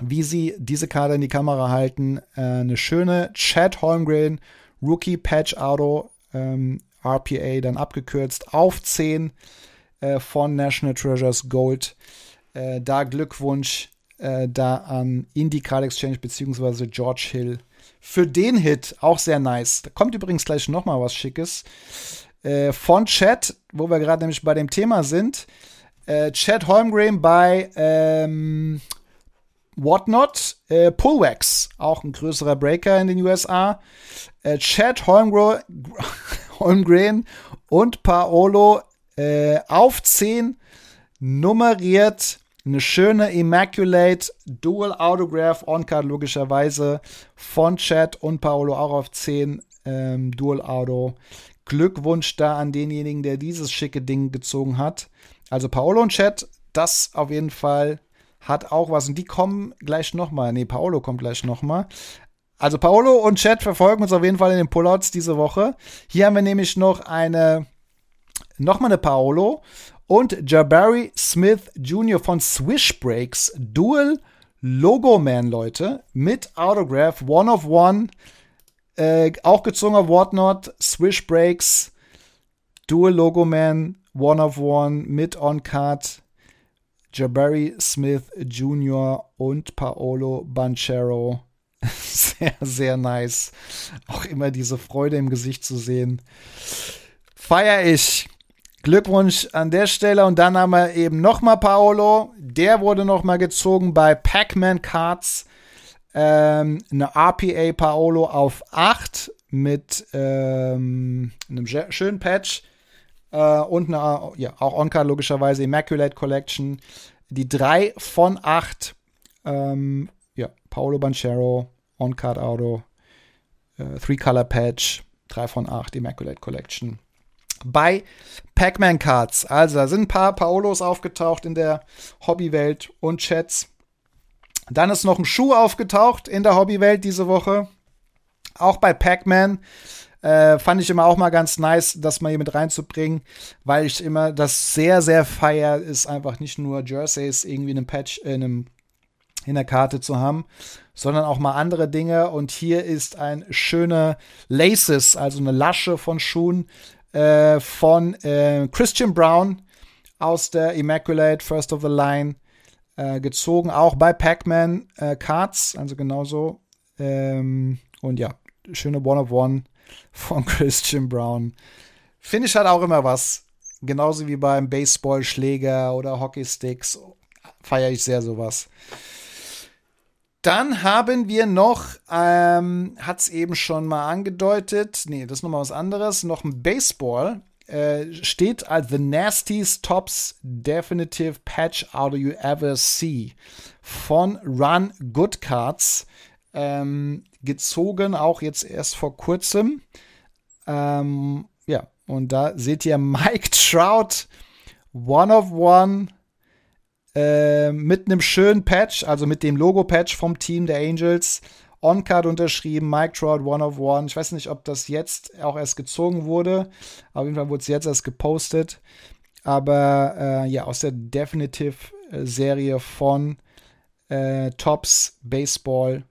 wie sie diese Karte in die Kamera halten. Äh, eine schöne Chad Holmgren Rookie Patch Auto ähm, RPA dann abgekürzt auf 10 äh, von National Treasures Gold. Äh, da Glückwunsch äh, da an Indie Card Exchange beziehungsweise George Hill für den Hit. Auch sehr nice. Da kommt übrigens gleich noch mal was Schickes. Äh, von Chat, wo wir gerade nämlich bei dem Thema sind. Äh, Chad Holmgren bei ähm, Whatnot, äh, Pullwax, auch ein größerer Breaker in den USA. Äh, Chad Holmgren, Holmgren und Paolo äh, auf 10 nummeriert eine schöne Immaculate Dual Autograph On-Card logischerweise von Chad und Paolo auch auf 10 ähm, Dual Auto. Glückwunsch da an denjenigen, der dieses schicke Ding gezogen hat. Also Paolo und Chad, das auf jeden Fall hat auch was. Und die kommen gleich nochmal. Nee, Paolo kommt gleich nochmal. Also Paolo und Chad verfolgen uns auf jeden Fall in den Pullouts diese Woche. Hier haben wir nämlich noch eine, nochmal eine Paolo und Jabari Smith Jr. von Swish Breaks Dual Logo Man, Leute, mit Autograph, One of One, äh, auch gezogen auf Whatnot, Swish Breaks, Dual Logo Man, One of One mit On Card, Jabari Smith Jr. und Paolo Banchero. Sehr, sehr nice. Auch immer diese Freude im Gesicht zu sehen. Feier ich. Glückwunsch an der Stelle. Und dann haben wir eben nochmal Paolo. Der wurde nochmal gezogen bei Pac-Man Cards. Ähm, eine RPA Paolo auf 8 mit ähm, einem schönen Patch. Äh, und eine, ja, auch On-Card logischerweise Immaculate Collection. Die 3 von 8. Ähm, ja, Paolo Banchero, On-Card Auto. Äh, Three-Color Patch. 3 von 8 Immaculate Collection bei Pac-Man Cards. Also da sind ein paar Paolos aufgetaucht in der Hobbywelt und Chats. Dann ist noch ein Schuh aufgetaucht in der Hobbywelt diese Woche. Auch bei Pac-Man. Äh, fand ich immer auch mal ganz nice, das mal hier mit reinzubringen, weil ich immer das sehr, sehr feier, ist einfach nicht nur Jerseys irgendwie in einem Patch, in einem in der Karte zu haben, sondern auch mal andere Dinge. Und hier ist ein schöner Laces, also eine Lasche von Schuhen äh, von äh, Christian Brown aus der Immaculate First of the Line äh, gezogen, auch bei Pac-Man äh, Cards, also genauso. Ähm, und ja, schöne One of One von Christian Brown. Finde ich halt auch immer was. Genauso wie beim Baseballschläger oder Hockeysticks feiere ich sehr sowas. Dann haben wir noch, ähm, hat es eben schon mal angedeutet, nee, das ist nochmal was anderes, noch ein Baseball. Äh, steht als The Nastiest Tops Definitive Patch Out You Ever See von Run Good Cards. Ähm, gezogen, auch jetzt erst vor kurzem. Ähm, ja, und da seht ihr Mike Trout, One of One, äh, mit einem schönen Patch, also mit dem Logo-Patch vom Team der Angels. On-Card unterschrieben, Mike Trout, One of One. Ich weiß nicht, ob das jetzt auch erst gezogen wurde. Auf jeden Fall wurde es jetzt erst gepostet. Aber äh, ja, aus der Definitive-Serie von äh, Tops Baseball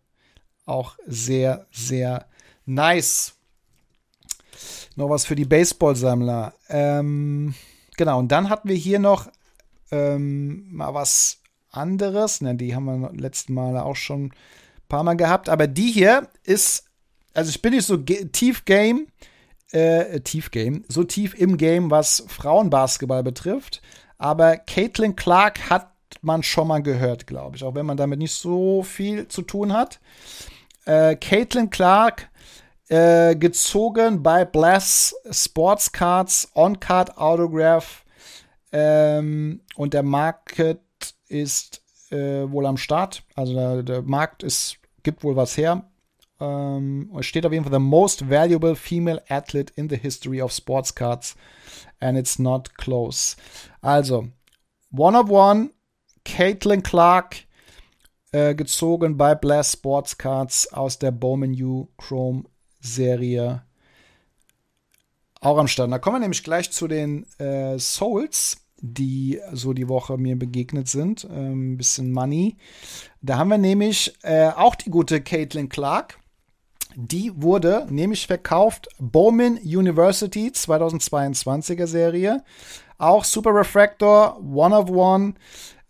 auch sehr, sehr nice. Noch was für die Baseball-Sammler. Ähm, genau, und dann hatten wir hier noch ähm, mal was anderes. Ne, die haben wir letzten Mal auch schon ein paar Mal gehabt. Aber die hier ist, also ich bin nicht so tief Game, äh, tief Game, so tief im Game, was Frauenbasketball betrifft. Aber Caitlin Clark hat man schon mal gehört, glaube ich, auch wenn man damit nicht so viel zu tun hat. Äh, Caitlin Clark äh, gezogen bei Bless Sports Cards, On-Card Autograph ähm, und der Market ist äh, wohl am Start. Also der, der, Markt ist, gibt wohl was her. Ähm, es steht auf jeden Fall the most valuable female athlete in the history of sports cards. And it's not close. Also, One of One, Caitlin Clark, äh, gezogen bei Blast Sports Cards aus der Bowman U Chrome Serie. Auch am Start. Da kommen wir nämlich gleich zu den äh, Souls die so die Woche mir begegnet sind. Ein ähm, bisschen Money. Da haben wir nämlich äh, auch die gute Caitlin Clark. Die wurde nämlich verkauft. Bowman University 2022er Serie. Auch Super Refractor, One of One,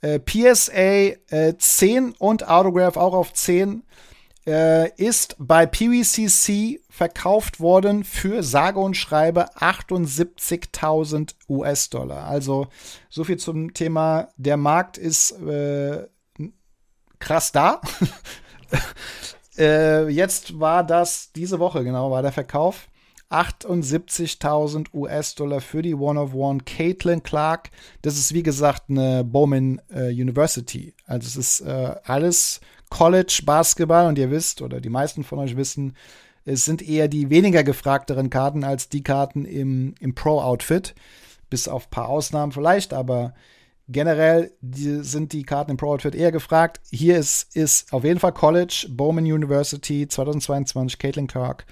äh, PSA äh, 10 und Autograph auch auf 10 äh, ist bei PVCC verkauft worden für sage und schreibe 78.000 US-Dollar. Also so viel zum Thema, der Markt ist äh, krass da. äh, jetzt war das, diese Woche genau, war der Verkauf. 78.000 US-Dollar für die One of One Caitlin Clark. Das ist wie gesagt eine Bowman äh, University. Also es ist äh, alles College Basketball und ihr wisst oder die meisten von euch wissen, es sind eher die weniger gefragteren Karten als die Karten im, im Pro-Outfit. Bis auf ein paar Ausnahmen vielleicht, aber generell die, sind die Karten im Pro-Outfit eher gefragt. Hier ist, ist auf jeden Fall College, Bowman University 2022, Caitlin Clark,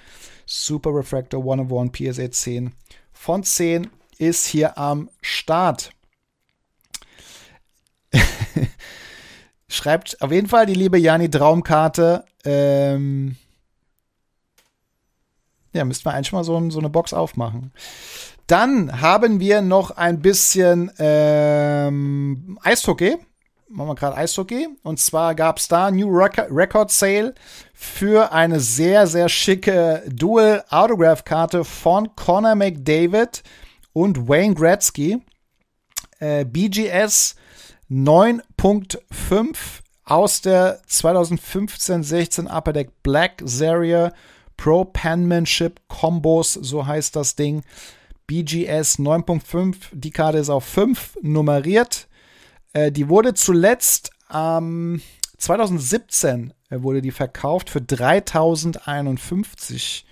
Super Refractor 101 PSA 10 von 10 ist hier am Start. Schreibt auf jeden Fall die liebe Jani Traumkarte. Ähm, ja, müssten wir eigentlich mal so, so, eine Box aufmachen. Dann haben wir noch ein bisschen ähm, Eishockey. Machen wir gerade Eishockey. Und zwar gab es da New Record Sale für eine sehr, sehr schicke Dual Autograph Karte von Conor McDavid und Wayne Gretzky. Äh, BGS 9.5 aus der 2015-16 Upper Deck Black Serie Pro Penmanship Combos, so heißt das Ding. BGS 9.5, die Karte ist auf 5 nummeriert. Äh, die wurde zuletzt ähm, 2017 äh, wurde die verkauft für 3051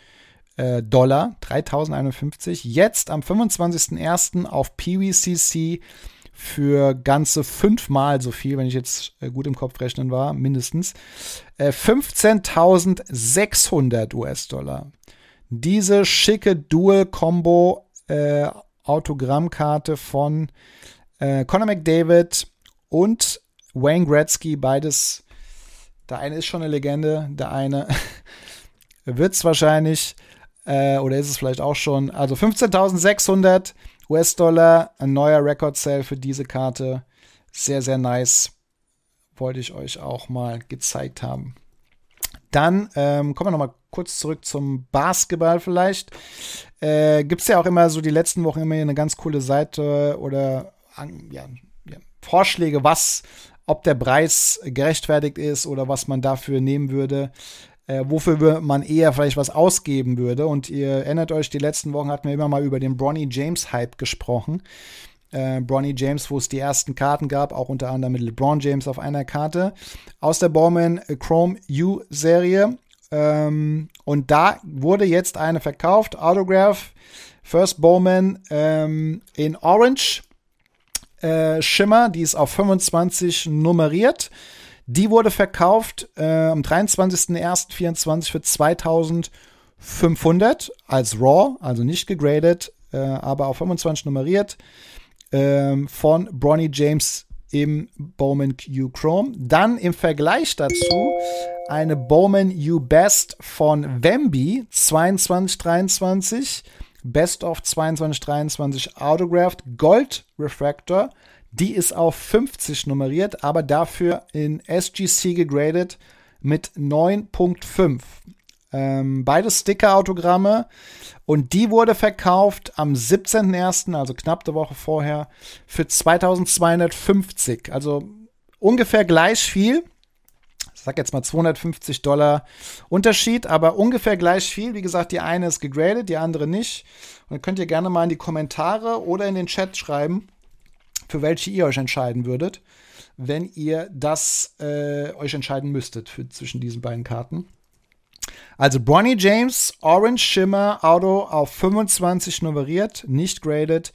äh, Dollar. 3051. Jetzt am 25.01. auf PVCC für ganze fünfmal so viel, wenn ich jetzt äh, gut im Kopf rechnen war, mindestens. Äh, 15.600 US-Dollar. Diese schicke Dual-Combo äh, Autogrammkarte von äh, Conor McDavid und Wayne Gretzky, beides. Der eine ist schon eine Legende, der eine wird es wahrscheinlich äh, oder ist es vielleicht auch schon. Also 15.600 US-Dollar, ein neuer Record-Sale für diese Karte. Sehr, sehr nice. Wollte ich euch auch mal gezeigt haben. Dann ähm, kommen wir noch mal kurz zurück zum Basketball vielleicht. Äh, Gibt es ja auch immer so die letzten Wochen immer eine ganz coole Seite oder ja, ja, Vorschläge, was, ob der Preis gerechtfertigt ist oder was man dafür nehmen würde. Äh, wofür man eher vielleicht was ausgeben würde. Und ihr erinnert euch, die letzten Wochen hatten wir immer mal über den Bronny James Hype gesprochen. Äh, Bronny James, wo es die ersten Karten gab, auch unter anderem mit LeBron James auf einer Karte, aus der Bowman Chrome U-Serie. Ähm, und da wurde jetzt eine verkauft, Autograph, First Bowman ähm, in Orange äh, Schimmer, die ist auf 25 nummeriert. Die wurde verkauft äh, am 23.01.24 für 2500 als Raw, also nicht gegradet, äh, aber auf 25 nummeriert äh, von Bronny James im Bowman Q Chrome. Dann im Vergleich dazu eine Bowman U Best von Wemby 2223. Best of 2223 Autographed Gold Refractor. Die ist auf 50 nummeriert, aber dafür in SGC gegradet mit 9.5. Ähm, beide Sticker-Autogramme. Und die wurde verkauft am 17.01., also knapp eine Woche vorher, für 2250. Also ungefähr gleich viel. Sag jetzt mal 250 Dollar Unterschied, aber ungefähr gleich viel. Wie gesagt, die eine ist gegradet, die andere nicht. Und dann könnt ihr gerne mal in die Kommentare oder in den Chat schreiben, für welche ihr euch entscheiden würdet, wenn ihr das äh, euch entscheiden müsstet für, zwischen diesen beiden Karten. Also Bronny James, Orange Shimmer Auto auf 25 nummeriert, nicht graded,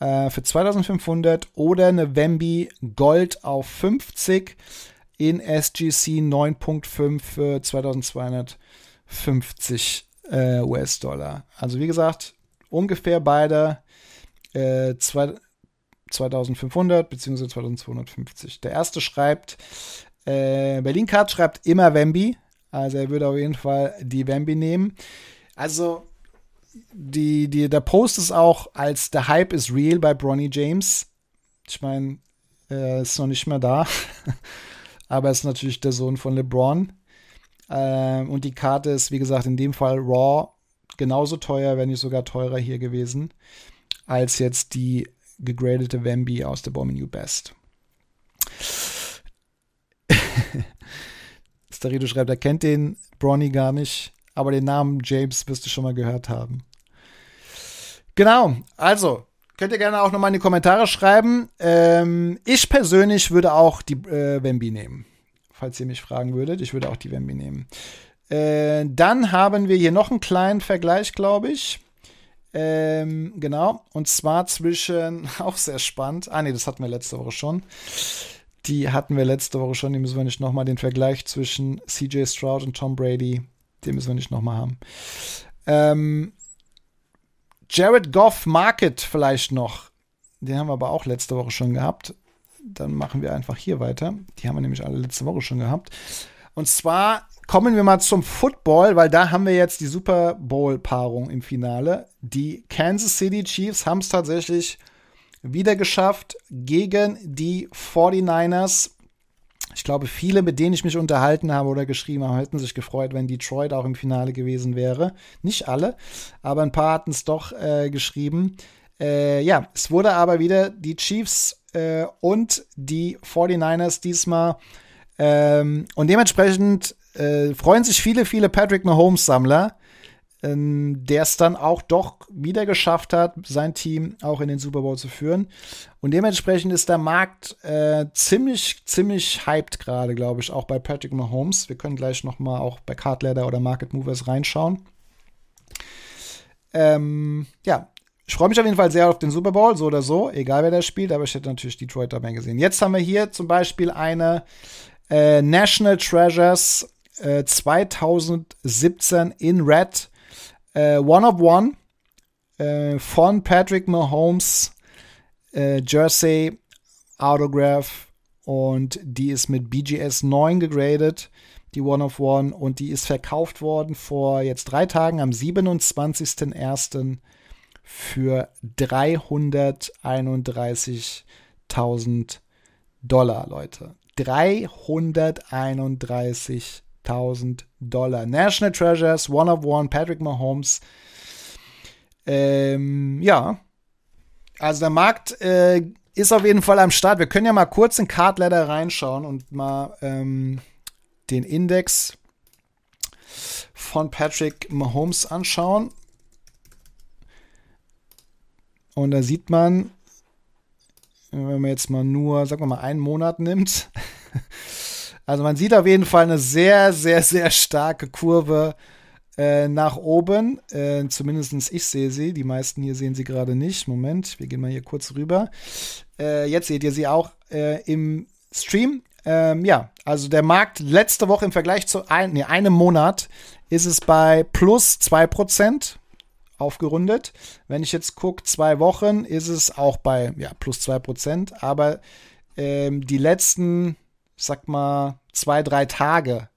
äh, für 2500 oder eine Wemby Gold auf 50 in SGC 9.5 für 2250 äh, US-Dollar. Also wie gesagt, ungefähr beide äh, 2500 bzw. 2250. Der erste schreibt, äh, Berlin Card schreibt immer Wemby, also er würde auf jeden Fall die Wemby nehmen. Also die, die, der Post ist auch als der Hype is real bei Bronny James. Ich meine, er ist noch nicht mehr da, aber er ist natürlich der Sohn von LeBron. Ähm, und die Karte ist, wie gesagt, in dem Fall Raw genauso teuer, wenn nicht sogar teurer hier gewesen, als jetzt die gegradete Wemby aus der Bomb New Best. Starito schreibt, er kennt den Bronny gar nicht, aber den Namen James wirst du schon mal gehört haben. Genau, also könnt ihr gerne auch nochmal in die Kommentare schreiben. Ähm, ich persönlich würde auch die äh, Wemby nehmen. Falls ihr mich fragen würdet, ich würde auch die Wemby nehmen. Äh, dann haben wir hier noch einen kleinen Vergleich, glaube ich. Ähm, genau, und zwar zwischen, auch sehr spannend. Ah, nee, das hatten wir letzte Woche schon. Die hatten wir letzte Woche schon, die müssen wir nicht nochmal. Den Vergleich zwischen CJ Stroud und Tom Brady, den müssen wir nicht nochmal haben. Ähm, Jared Goff Market vielleicht noch. Den haben wir aber auch letzte Woche schon gehabt. Dann machen wir einfach hier weiter. Die haben wir nämlich alle letzte Woche schon gehabt. Und zwar kommen wir mal zum Football, weil da haben wir jetzt die Super Bowl-Paarung im Finale. Die Kansas City Chiefs haben es tatsächlich wieder geschafft gegen die 49ers. Ich glaube, viele, mit denen ich mich unterhalten habe oder geschrieben habe, hätten sich gefreut, wenn Detroit auch im Finale gewesen wäre. Nicht alle, aber ein paar hatten es doch äh, geschrieben. Äh, ja, es wurde aber wieder die Chiefs äh, und die 49ers diesmal. Ähm, und dementsprechend äh, freuen sich viele, viele Patrick Mahomes-Sammler der es dann auch doch wieder geschafft hat, sein Team auch in den Super Bowl zu führen. Und dementsprechend ist der Markt äh, ziemlich, ziemlich hyped gerade, glaube ich, auch bei Patrick Mahomes. Wir können gleich noch mal auch bei Card Ladder oder Market Movers reinschauen. Ähm, ja, ich freue mich auf jeden Fall sehr auf den Super Bowl, so oder so, egal wer da spielt, aber ich hätte natürlich Detroit dabei gesehen. Jetzt haben wir hier zum Beispiel eine äh, National Treasures äh, 2017 in Red äh, One of One äh, von Patrick Mahomes äh, Jersey Autograph und die ist mit BGS 9 gegradet, die One of One und die ist verkauft worden vor jetzt drei Tagen am 27.01. für 331.000 Dollar, Leute. 331.000 Dollar. National Treasures, One of One, Patrick Mahomes. Ähm, ja. Also der Markt äh, ist auf jeden Fall am Start. Wir können ja mal kurz in Card Ladder reinschauen und mal ähm, den Index von Patrick Mahomes anschauen. Und da sieht man, wenn man jetzt mal nur, sagen wir mal, einen Monat nimmt. Also man sieht auf jeden Fall eine sehr, sehr, sehr starke Kurve äh, nach oben. Äh, Zumindest ich sehe sie. Die meisten hier sehen sie gerade nicht. Moment, wir gehen mal hier kurz rüber. Äh, jetzt seht ihr sie auch äh, im Stream. Ähm, ja, also der Markt letzte Woche im Vergleich zu ein, nee, einem Monat ist es bei plus 2% aufgerundet. Wenn ich jetzt gucke, zwei Wochen ist es auch bei ja, plus 2%, aber ähm, die letzten, sag mal, zwei, drei Tage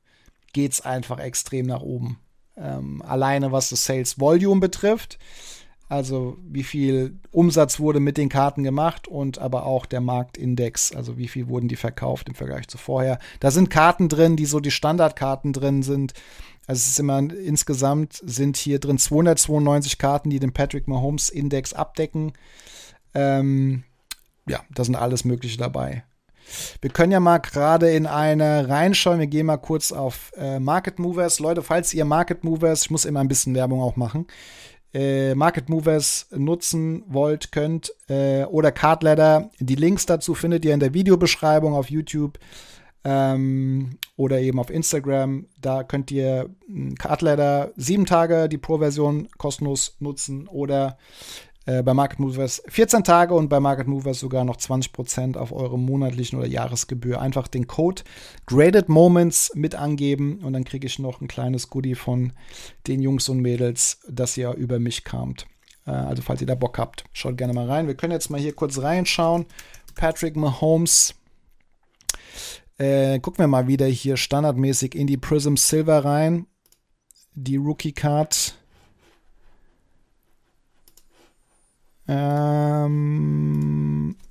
geht es einfach extrem nach oben. Ähm, alleine was das Sales Volume betrifft, also wie viel Umsatz wurde mit den Karten gemacht und aber auch der Marktindex, also wie viel wurden die verkauft im Vergleich zu vorher. Da sind Karten drin, die so die Standardkarten drin sind. Also es ist immer insgesamt sind hier drin 292 Karten, die den Patrick Mahomes Index abdecken. Ähm, ja, da sind alles Mögliche dabei. Wir können ja mal gerade in eine reinschauen. Wir gehen mal kurz auf äh, Market Movers. Leute, falls ihr Market Movers, ich muss immer ein bisschen Werbung auch machen, äh, Market Movers nutzen wollt, könnt äh, oder Card Ladder. Die Links dazu findet ihr in der Videobeschreibung auf YouTube ähm, oder eben auf Instagram. Da könnt ihr Cardladder sieben Tage die Pro-Version kostenlos nutzen oder äh, bei Market Movers 14 Tage und bei Market Movers sogar noch 20% auf eure monatlichen oder Jahresgebühr. Einfach den Code Graded Moments mit angeben und dann kriege ich noch ein kleines Goodie von den Jungs und Mädels, dass ihr über mich kamt. Äh, also falls ihr da Bock habt, schaut gerne mal rein. Wir können jetzt mal hier kurz reinschauen. Patrick Mahomes äh, gucken wir mal wieder hier standardmäßig in die Prism Silver rein. Die Rookie Card. Ähm,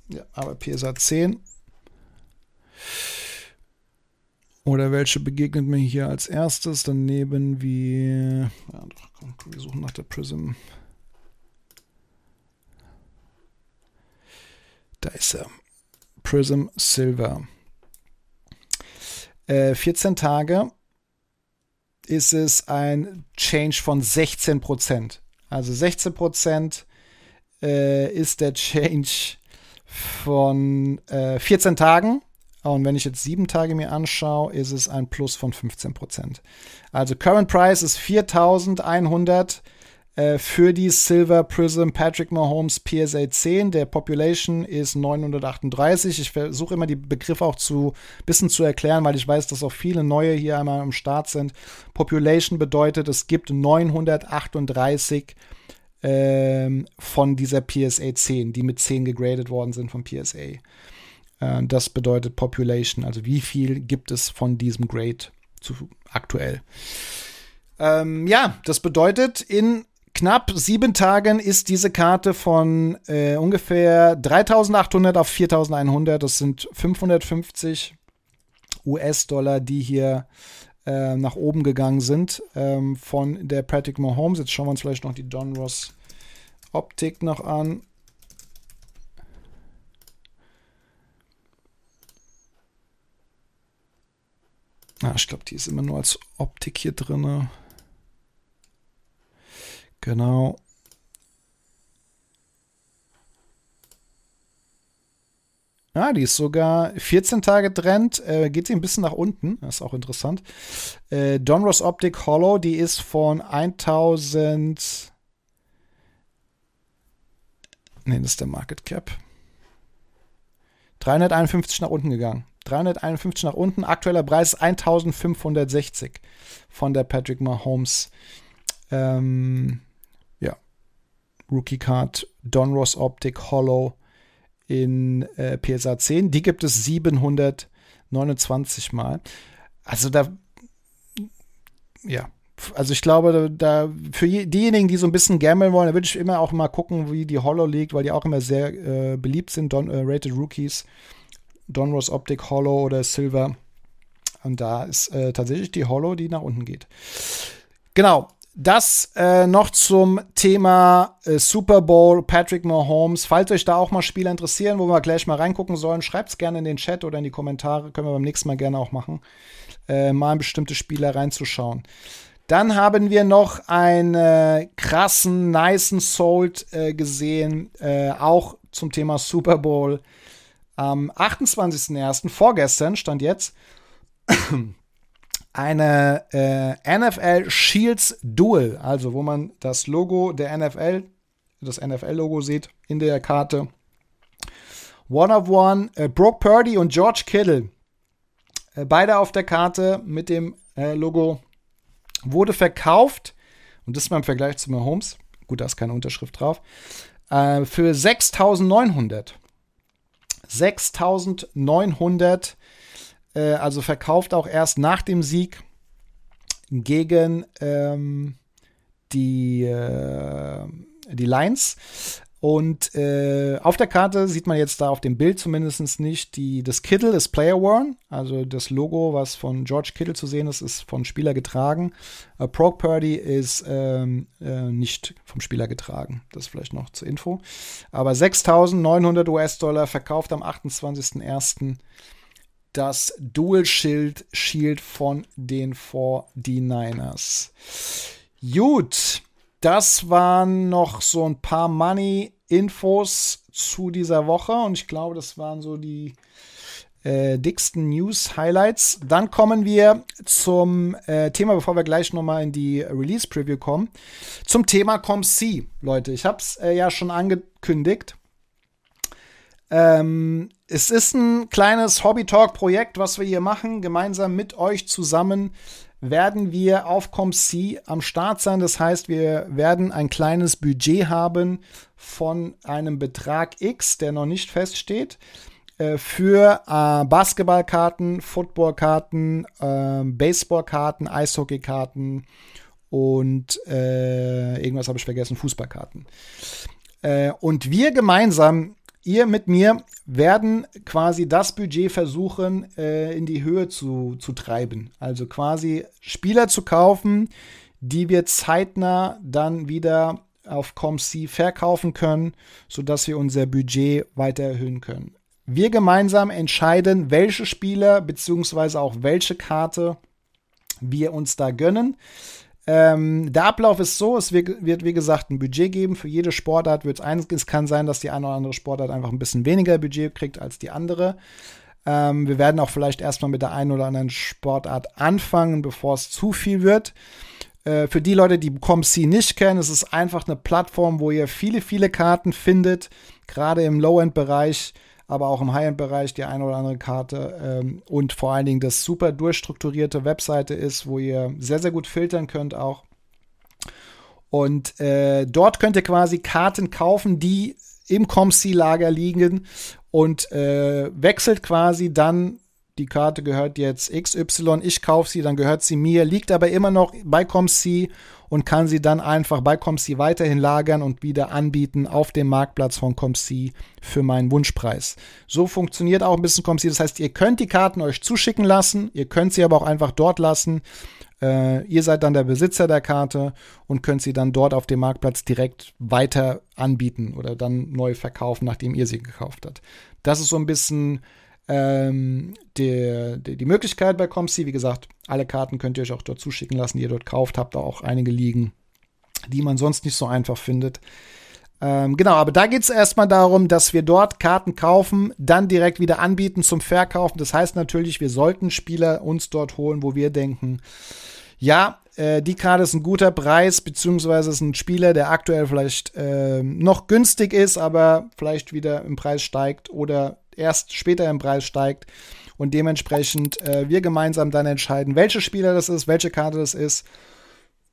ja, aber PSA 10. Oder welche begegnet mir hier als erstes? Dann nehmen wir. Ja, doch, komm, wir suchen nach der Prism. Da ist er. Prism Silver. 14 äh, Tage ist es ein Change von 16 Prozent. Also 16 Prozent äh, ist der Change von äh, 14 Tagen. Und wenn ich jetzt sieben Tage mir anschaue, ist es ein Plus von 15 Prozent. Also Current Price ist 4100 äh, für die Silver Prism Patrick Mahomes PSA 10. Der Population ist 938. Ich versuche immer die Begriffe auch zu bisschen zu erklären, weil ich weiß, dass auch viele neue hier einmal am Start sind. Population bedeutet, es gibt 938 ähm, von dieser PSA 10, die mit 10 gegradet worden sind von PSA. Äh, das bedeutet Population, also wie viel gibt es von diesem Grade zu, aktuell. Ähm, ja, das bedeutet, in knapp sieben Tagen ist diese Karte von äh, ungefähr 3800 auf 4100. Das sind 550 US-Dollar, die hier äh, nach oben gegangen sind ähm, von der Patrick Mahomes. Jetzt schauen wir uns vielleicht noch die Don Ross Optik noch an. Ah, ich glaube, die ist immer nur als Optik hier drin. Genau. Ah, die ist sogar 14 Tage Trend, äh, geht sie ein bisschen nach unten, das ist auch interessant. Äh, Donruss Optic Hollow, die ist von 1000 Nee, das ist der Market Cap. 351 nach unten gegangen. 351 nach unten. Aktueller Preis 1560 von der Patrick Mahomes. Ähm, ja. Rookie Card, Donruss Optic Hollow in äh, PSA 10. Die gibt es 729 Mal. Also da, ja, also ich glaube, da für diejenigen, die so ein bisschen gammeln wollen, da würde ich immer auch mal gucken, wie die Hollow liegt, weil die auch immer sehr äh, beliebt sind, Don, äh, Rated Rookies, Donruss Optic Hollow oder Silver. Und da ist äh, tatsächlich die Hollow, die nach unten geht. Genau. Das äh, noch zum Thema äh, Super Bowl, Patrick Mahomes. Falls euch da auch mal Spieler interessieren, wo wir gleich mal reingucken sollen, schreibt es gerne in den Chat oder in die Kommentare. Können wir beim nächsten Mal gerne auch machen, äh, mal in bestimmte Spieler reinzuschauen. Dann haben wir noch einen krassen, nicen Sold äh, gesehen, äh, auch zum Thema Super Bowl. Am 28.01. vorgestern stand jetzt eine äh, NFL Shields Duel, also wo man das Logo der NFL, das NFL-Logo sieht in der Karte. One of One, äh, Brooke Purdy und George Kittle. Äh, beide auf der Karte mit dem äh, Logo wurde verkauft, und das mal im Vergleich zu Mahomes, gut, da ist keine Unterschrift drauf, äh, für 6.900. 6.900, äh, also verkauft auch erst nach dem Sieg gegen ähm, die, äh, die Lions. Und äh, auf der Karte sieht man jetzt da auf dem Bild zumindest nicht die, das Kittle ist Player Worn, also das Logo, was von George Kittle zu sehen ist, ist von Spieler getragen. Äh, Proc Purdy ist ähm, äh, nicht vom Spieler getragen. Das vielleicht noch zur Info. Aber 6.900 US-Dollar verkauft am 28.01. das Dual Shield Shield von den 49ers. Gut. Das waren noch so ein paar Money-Infos zu dieser Woche und ich glaube, das waren so die äh, dicksten News-Highlights. Dann kommen wir zum äh, Thema, bevor wir gleich nochmal in die Release-Preview kommen, zum Thema ComC. Leute, ich habe es äh, ja schon angekündigt. Ähm, es ist ein kleines Hobby-Talk-Projekt, was wir hier machen, gemeinsam mit euch zusammen werden wir auf ComC am Start sein. Das heißt, wir werden ein kleines Budget haben von einem Betrag X, der noch nicht feststeht, äh, für äh, Basketballkarten, Footballkarten, äh, Baseballkarten, Eishockeykarten und äh, irgendwas habe ich vergessen, Fußballkarten. Äh, und wir gemeinsam ihr mit mir werden quasi das Budget versuchen, äh, in die Höhe zu, zu treiben. Also quasi Spieler zu kaufen, die wir zeitnah dann wieder auf ComC verkaufen können, sodass wir unser Budget weiter erhöhen können. Wir gemeinsam entscheiden, welche Spieler bzw. auch welche Karte wir uns da gönnen. Ähm, der Ablauf ist so, es wird, wird, wie gesagt, ein Budget geben. Für jede Sportart wird es eins. Es kann sein, dass die eine oder andere Sportart einfach ein bisschen weniger Budget kriegt als die andere. Ähm, wir werden auch vielleicht erstmal mit der einen oder anderen Sportart anfangen, bevor es zu viel wird. Äh, für die Leute, die ComC nicht kennen, es ist einfach eine Plattform, wo ihr viele, viele Karten findet, gerade im Low-End-Bereich aber auch im High-End-Bereich die eine oder andere Karte ähm, und vor allen Dingen das super durchstrukturierte Webseite ist, wo ihr sehr, sehr gut filtern könnt auch. Und äh, dort könnt ihr quasi Karten kaufen, die im ComC-Lager liegen und äh, wechselt quasi dann die Karte gehört jetzt XY, ich kaufe sie, dann gehört sie mir, liegt aber immer noch bei ComC und kann sie dann einfach bei ComC weiterhin lagern und wieder anbieten auf dem Marktplatz von ComC für meinen Wunschpreis. So funktioniert auch ein bisschen ComC. Das heißt, ihr könnt die Karten euch zuschicken lassen, ihr könnt sie aber auch einfach dort lassen. Äh, ihr seid dann der Besitzer der Karte und könnt sie dann dort auf dem Marktplatz direkt weiter anbieten oder dann neu verkaufen, nachdem ihr sie gekauft habt. Das ist so ein bisschen ähm, die, die, die, Möglichkeit bei ComC, wie gesagt, alle Karten könnt ihr euch auch dort zuschicken lassen, die ihr dort kauft. Habt da auch einige liegen, die man sonst nicht so einfach findet. Ähm, genau, aber da geht es erstmal darum, dass wir dort Karten kaufen, dann direkt wieder anbieten zum Verkaufen. Das heißt natürlich, wir sollten Spieler uns dort holen, wo wir denken, ja, äh, die Karte ist ein guter Preis, beziehungsweise ist ein Spieler, der aktuell vielleicht äh, noch günstig ist, aber vielleicht wieder im Preis steigt oder erst später im Preis steigt und dementsprechend äh, wir gemeinsam dann entscheiden, welcher Spieler das ist, welche Karte das ist.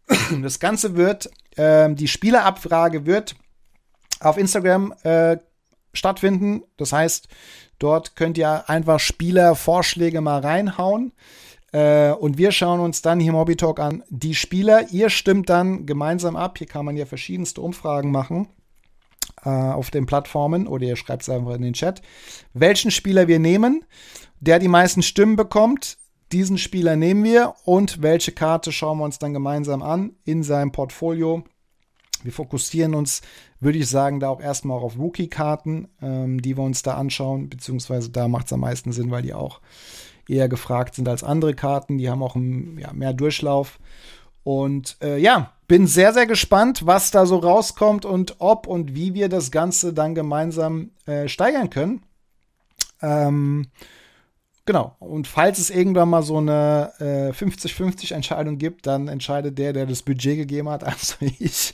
Das Ganze wird, äh, die Spielerabfrage wird auf Instagram äh, stattfinden. Das heißt, dort könnt ihr einfach Spielervorschläge mal reinhauen. Äh, und wir schauen uns dann hier im Hobby Talk an die Spieler. Ihr stimmt dann gemeinsam ab. Hier kann man ja verschiedenste Umfragen machen äh, auf den Plattformen oder ihr schreibt es einfach in den Chat, welchen Spieler wir nehmen der die meisten Stimmen bekommt. Diesen Spieler nehmen wir und welche Karte schauen wir uns dann gemeinsam an in seinem Portfolio. Wir fokussieren uns, würde ich sagen, da auch erstmal auf Rookie-Karten, ähm, die wir uns da anschauen, beziehungsweise da macht es am meisten Sinn, weil die auch eher gefragt sind als andere Karten. Die haben auch ein, ja, mehr Durchlauf. Und äh, ja, bin sehr, sehr gespannt, was da so rauskommt und ob und wie wir das Ganze dann gemeinsam äh, steigern können. Ähm, Genau. Und falls es irgendwann mal so eine äh, 50-50 Entscheidung gibt, dann entscheidet der, der das Budget gegeben hat, also ich.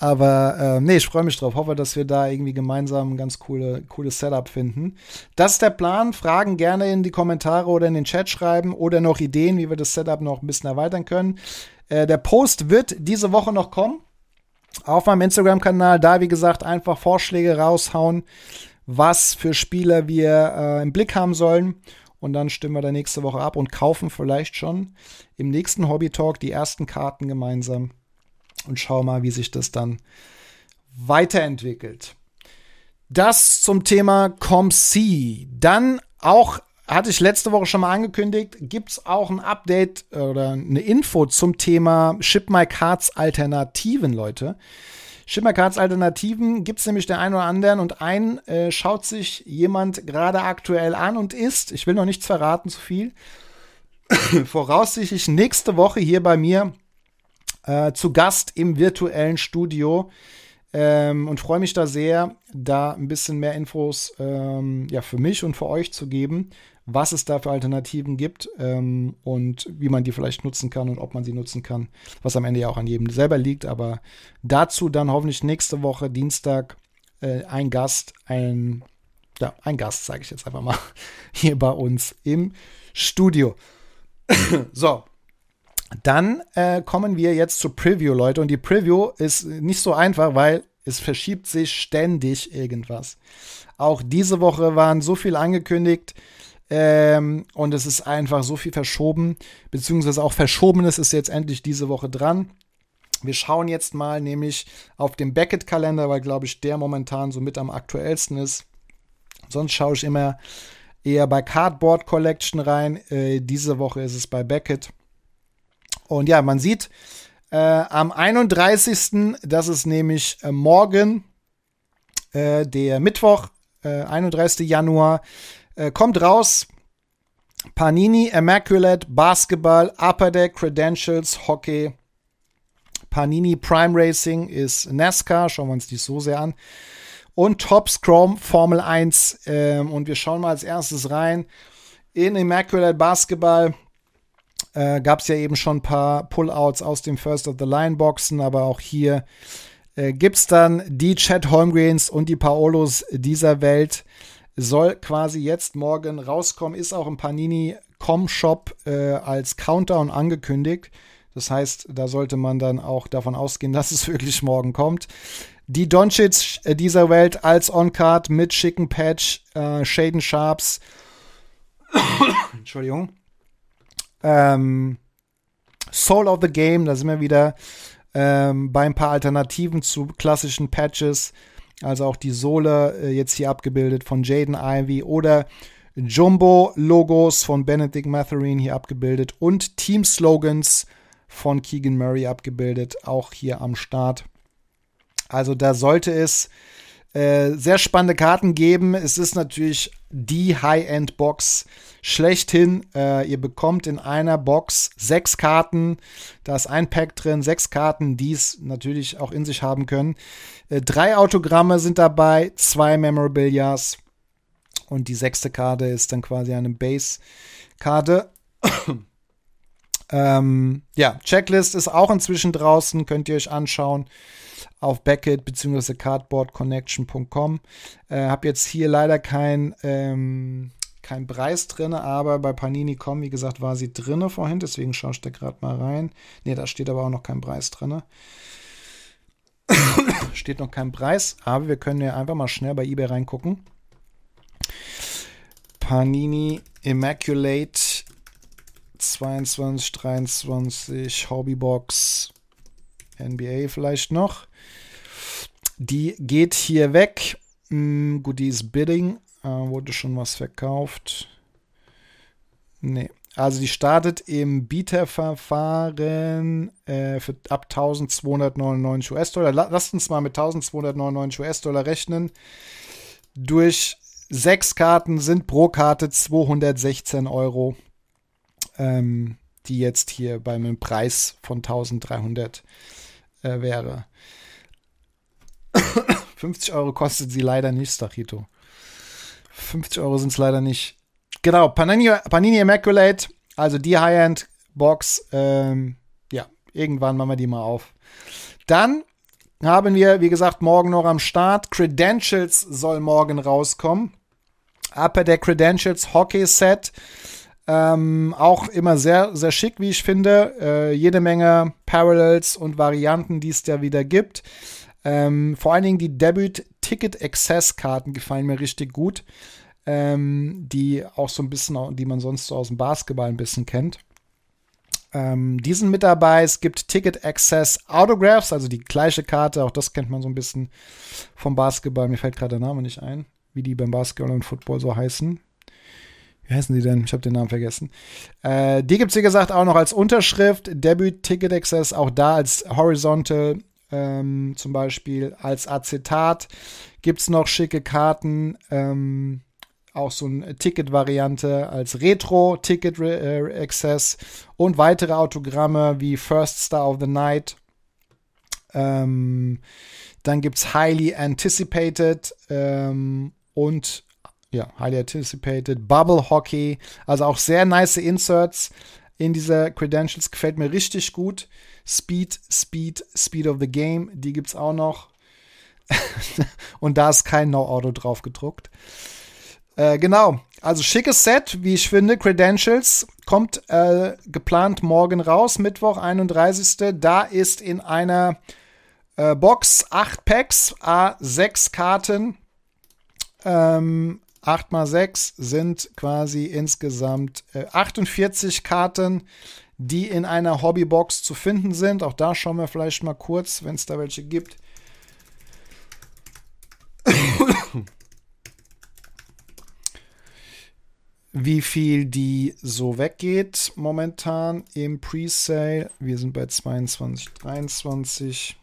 Aber äh, nee, ich freue mich drauf. Hoffe, dass wir da irgendwie gemeinsam ein ganz coole, cooles Setup finden. Das ist der Plan. Fragen gerne in die Kommentare oder in den Chat schreiben oder noch Ideen, wie wir das Setup noch ein bisschen erweitern können. Äh, der Post wird diese Woche noch kommen. Auf meinem Instagram-Kanal. Da, wie gesagt, einfach Vorschläge raushauen, was für Spieler wir äh, im Blick haben sollen. Und dann stimmen wir da nächste Woche ab und kaufen vielleicht schon im nächsten Hobby Talk die ersten Karten gemeinsam und schauen mal, wie sich das dann weiterentwickelt. Das zum Thema ComC. Dann auch hatte ich letzte Woche schon mal angekündigt, gibt es auch ein Update oder eine Info zum Thema Ship My Cards Alternativen, Leute. Schimmercards Alternativen gibt es nämlich der einen oder anderen und einen äh, schaut sich jemand gerade aktuell an und ist, ich will noch nichts verraten, zu viel, voraussichtlich nächste Woche hier bei mir äh, zu Gast im virtuellen Studio. Ähm, und freue mich da sehr, da ein bisschen mehr Infos ähm, ja, für mich und für euch zu geben, was es da für Alternativen gibt ähm, und wie man die vielleicht nutzen kann und ob man sie nutzen kann, was am Ende ja auch an jedem selber liegt. Aber dazu dann hoffentlich nächste Woche, Dienstag, äh, ein Gast, ein, ja, ein Gast, sage ich jetzt einfach mal, hier bei uns im Studio. so, dann äh, kommen wir jetzt zur Preview, Leute. Und die Preview ist nicht so einfach, weil es verschiebt sich ständig irgendwas. Auch diese Woche waren so viel angekündigt. Ähm, und es ist einfach so viel verschoben, beziehungsweise auch Verschobenes ist jetzt endlich diese Woche dran. Wir schauen jetzt mal nämlich auf den Beckett-Kalender, weil, glaube ich, der momentan so mit am aktuellsten ist. Sonst schaue ich immer eher bei Cardboard Collection rein. Äh, diese Woche ist es bei Beckett. Und ja, man sieht äh, am 31. Das ist nämlich äh, morgen, äh, der Mittwoch, 31. Äh, Januar. Äh, kommt raus. Panini, Immaculate, Basketball, Upper Deck, Credentials, Hockey. Panini Prime Racing ist NASCAR. Schauen wir uns die so sehr an. Und Top Chrome Formel 1. Ähm, und wir schauen mal als erstes rein. In Immaculate Basketball äh, gab es ja eben schon ein paar Pullouts aus dem First of the Line Boxen, aber auch hier äh, gibt es dann die Chad Holmgreens und die Paolos dieser Welt soll quasi jetzt morgen rauskommen, ist auch im Panini.com-Shop äh, als Countdown angekündigt. Das heißt, da sollte man dann auch davon ausgehen, dass es wirklich morgen kommt. Die Doncic äh, dieser Welt als On-Card mit schicken Patch, äh, Shaden Sharps. Entschuldigung. Ähm, Soul of the Game, da sind wir wieder ähm, bei ein paar Alternativen zu klassischen Patches. Also auch die Sohle äh, jetzt hier abgebildet von Jaden Ivy oder Jumbo-Logos von Benedict Matherin hier abgebildet und Team-Slogans von Keegan Murray abgebildet, auch hier am Start. Also da sollte es äh, sehr spannende Karten geben. Es ist natürlich die High-End-Box schlechthin. Äh, ihr bekommt in einer Box sechs Karten. Da ist ein Pack drin, sechs Karten, die es natürlich auch in sich haben können. Äh, drei Autogramme sind dabei, zwei Memorabilias. Und die sechste Karte ist dann quasi eine Base-Karte. Ähm, ja, Checklist ist auch inzwischen draußen, könnt ihr euch anschauen auf Beckett bzw. cardboardconnection.com. Äh, hab jetzt hier leider kein, ähm, kein Preis drin, aber bei Panini.com, wie gesagt, war sie drin vorhin, deswegen schaue ich da gerade mal rein. Ne, da steht aber auch noch kein Preis drin. steht noch kein Preis, aber wir können ja einfach mal schnell bei eBay reingucken. Panini Immaculate 22, 23, Hobbybox, NBA vielleicht noch. Die geht hier weg. Gut, die ist Bidding. Äh, wurde schon was verkauft? Nee. Also die startet im Bieterverfahren äh, für ab 1299 US-Dollar. Lasst uns mal mit 1299 US-Dollar rechnen. Durch sechs Karten sind pro Karte 216 Euro, ähm, die jetzt hier bei einem Preis von 1300 äh, wäre. 50 Euro kostet sie leider nicht, Stachito. 50 Euro sind es leider nicht. Genau, Panini, Panini Immaculate, also die High-End-Box. Ähm, ja, irgendwann machen wir die mal auf. Dann haben wir, wie gesagt, morgen noch am Start. Credentials soll morgen rauskommen. Upper der Credentials Hockey Set. Ähm, auch immer sehr, sehr schick, wie ich finde. Äh, jede Menge Parallels und Varianten, die es da wieder gibt. Ähm, vor allen Dingen die Debut Ticket Access Karten gefallen mir richtig gut. Ähm, die auch so ein bisschen, die man sonst so aus dem Basketball ein bisschen kennt. Ähm, die sind mit dabei. Es gibt Ticket Access Autographs, also die gleiche Karte. Auch das kennt man so ein bisschen vom Basketball. Mir fällt gerade der Name nicht ein, wie die beim Basketball und Football so heißen. Wie heißen die denn? Ich habe den Namen vergessen. Äh, die gibt es, wie gesagt, auch noch als Unterschrift. Debut Ticket Access, auch da als Horizontal ähm, zum Beispiel als Acetat. Gibt es noch schicke Karten, ähm, auch so eine Ticket-Variante als Retro-Ticket-Access und weitere Autogramme wie First Star of the Night. Ähm, dann gibt es Highly Anticipated ähm, und ja, Highly Anticipated Bubble Hockey. Also auch sehr nice Inserts in dieser Credentials. Gefällt mir richtig gut. Speed, Speed, Speed of the Game, die gibt es auch noch. und da ist kein No-Auto drauf gedruckt. Äh, genau, also schickes Set, wie ich finde. Credentials kommt äh, geplant morgen raus, Mittwoch, 31. Da ist in einer äh, Box 8 Packs, A6 Karten. Ähm, 8 mal 6 sind quasi insgesamt äh, 48 Karten die in einer Hobbybox zu finden sind. Auch da schauen wir vielleicht mal kurz, wenn es da welche gibt. wie viel die so weggeht momentan im Presale. Wir sind bei 22, 23.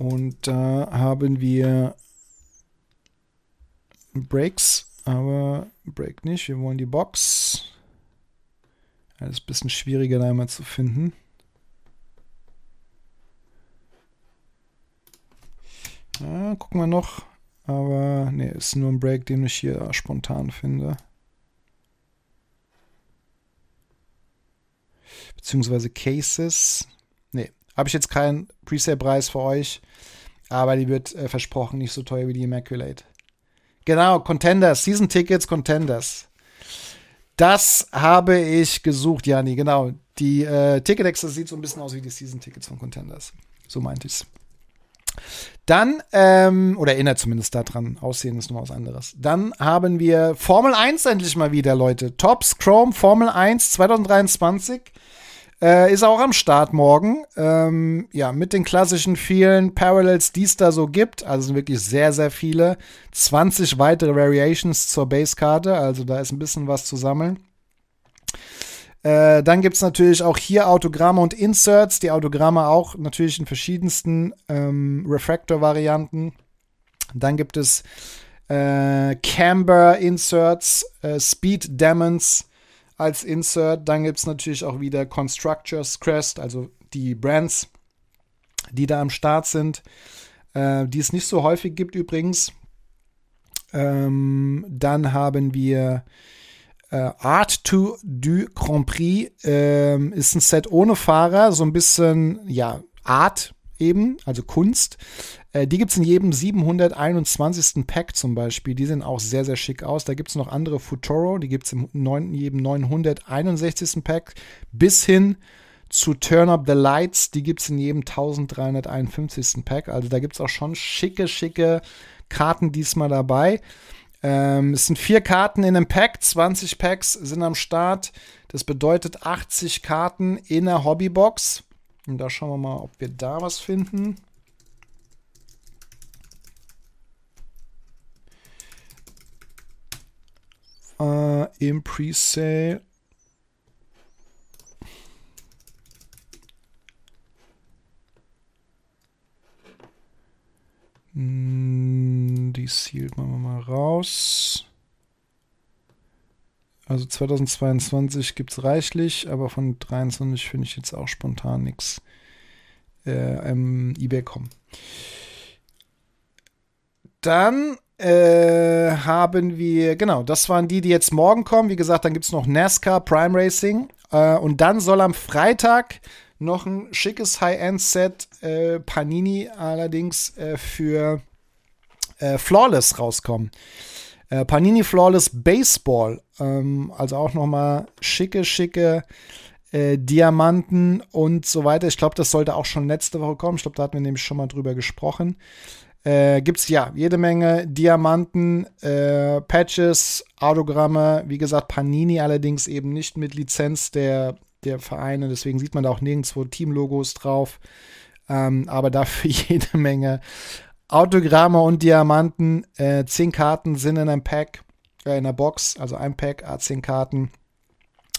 Und da haben wir Breaks aber Break nicht. Wir wollen die Box. Das ist ein bisschen schwieriger da einmal zu finden. Ja, gucken wir noch. Aber ne, ist nur ein Break, den ich hier spontan finde. Beziehungsweise Cases. Habe ich jetzt keinen Presale-Preis für euch. Aber die wird äh, versprochen nicht so teuer wie die Immaculate. Genau, Contenders, Season Tickets, Contenders. Das habe ich gesucht, Jani, genau. Die äh, Ticket-Extra sieht so ein bisschen aus wie die Season-Tickets von Contenders. So meinte ich's. Dann, ähm, oder erinnert zumindest daran, Aussehen ist noch was anderes. Dann haben wir Formel 1 endlich mal wieder, Leute. Tops Chrome Formel 1 2023. Äh, ist auch am Start morgen. Ähm, ja, mit den klassischen vielen Parallels, die es da so gibt. Also sind wirklich sehr, sehr viele. 20 weitere Variations zur Basekarte. Also da ist ein bisschen was zu sammeln. Äh, dann gibt es natürlich auch hier Autogramme und Inserts. Die Autogramme auch natürlich in verschiedensten ähm, Refractor-Varianten. Dann gibt es äh, Camber Inserts, äh, Speed Demons, als Insert. Dann gibt es natürlich auch wieder Constructors Crest, also die Brands, die da am Start sind, äh, die es nicht so häufig gibt übrigens. Ähm, dann haben wir äh, Art to du Grand Prix ähm, ist ein Set ohne Fahrer, so ein bisschen, ja, Art eben, also Kunst. Äh, die gibt es in jedem 721. Pack zum Beispiel. Die sehen auch sehr, sehr schick aus. Da gibt es noch andere Futuro, die gibt es in jedem 961. Pack. Bis hin zu Turn Up the Lights, die gibt es in jedem 1351. Pack. Also da gibt es auch schon schicke, schicke Karten diesmal dabei. Ähm, es sind vier Karten in einem Pack, 20 Packs sind am Start. Das bedeutet 80 Karten in der Hobbybox. Und da schauen wir mal, ob wir da was finden. Äh, Im Presale. Hm, die sealt man mal raus. Also 2022 gibt es reichlich, aber von 23 finde ich jetzt auch spontan nichts äh, im eBay kommen. Dann äh, haben wir, genau, das waren die, die jetzt morgen kommen. Wie gesagt, dann gibt es noch NASCAR Prime Racing. Äh, und dann soll am Freitag noch ein schickes High-End-Set äh, Panini allerdings äh, für äh, Flawless rauskommen. Äh, Panini Flawless Baseball, ähm, also auch noch mal schicke, schicke Diamanten und so weiter. Ich glaube, das sollte auch schon letzte Woche kommen. Ich glaube, da hatten wir nämlich schon mal drüber gesprochen. Äh, es ja jede Menge Diamanten, äh, Patches, Autogramme. Wie gesagt, Panini allerdings eben nicht mit Lizenz der der Vereine. Deswegen sieht man da auch nirgendwo Teamlogos drauf. Ähm, aber dafür jede Menge Autogramme und Diamanten. Äh, zehn Karten sind in einem Pack, äh, in einer Box, also ein Pack, A10 Karten.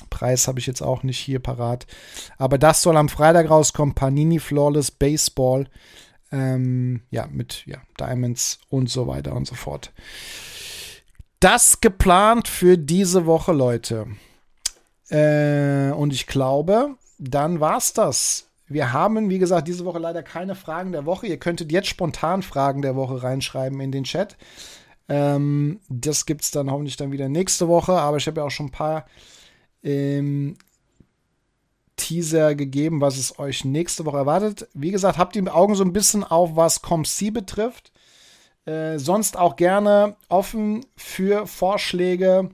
Preis habe ich jetzt auch nicht hier parat. Aber das soll am Freitag rauskommen. Panini Flawless Baseball. Ähm, ja, mit ja, Diamonds und so weiter und so fort. Das geplant für diese Woche, Leute. Äh, und ich glaube, dann war's das. Wir haben, wie gesagt, diese Woche leider keine Fragen der Woche. Ihr könntet jetzt spontan Fragen der Woche reinschreiben in den Chat. Ähm, das es dann hoffentlich dann wieder nächste Woche. Aber ich habe ja auch schon ein paar ähm, Teaser gegeben, was es euch nächste Woche erwartet. Wie gesagt, habt die Augen so ein bisschen auf, was ComC betrifft. Äh, sonst auch gerne offen für Vorschläge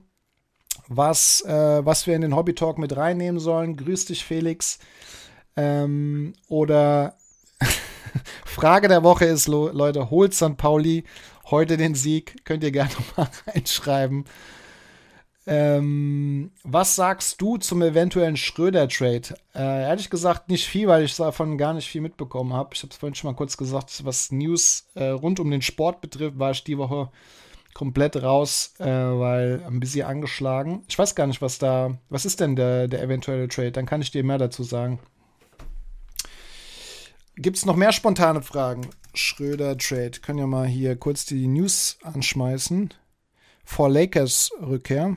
was, äh, was wir in den Hobby Talk mit reinnehmen sollen. Grüß dich, Felix. Ähm, oder Frage der Woche ist, Leute, holt St. Pauli heute den Sieg? Könnt ihr gerne mal reinschreiben. Ähm, was sagst du zum eventuellen Schröder-Trade? Äh, ehrlich gesagt nicht viel, weil ich davon gar nicht viel mitbekommen habe. Ich habe es vorhin schon mal kurz gesagt, was News äh, rund um den Sport betrifft, war ich die Woche komplett raus, äh, weil ein bisschen angeschlagen. Ich weiß gar nicht, was da, was ist denn der, der eventuelle Trade? Dann kann ich dir mehr dazu sagen. Gibt es noch mehr spontane Fragen? Schröder Trade. Können ja mal hier kurz die News anschmeißen. Vor Lakers Rückkehr.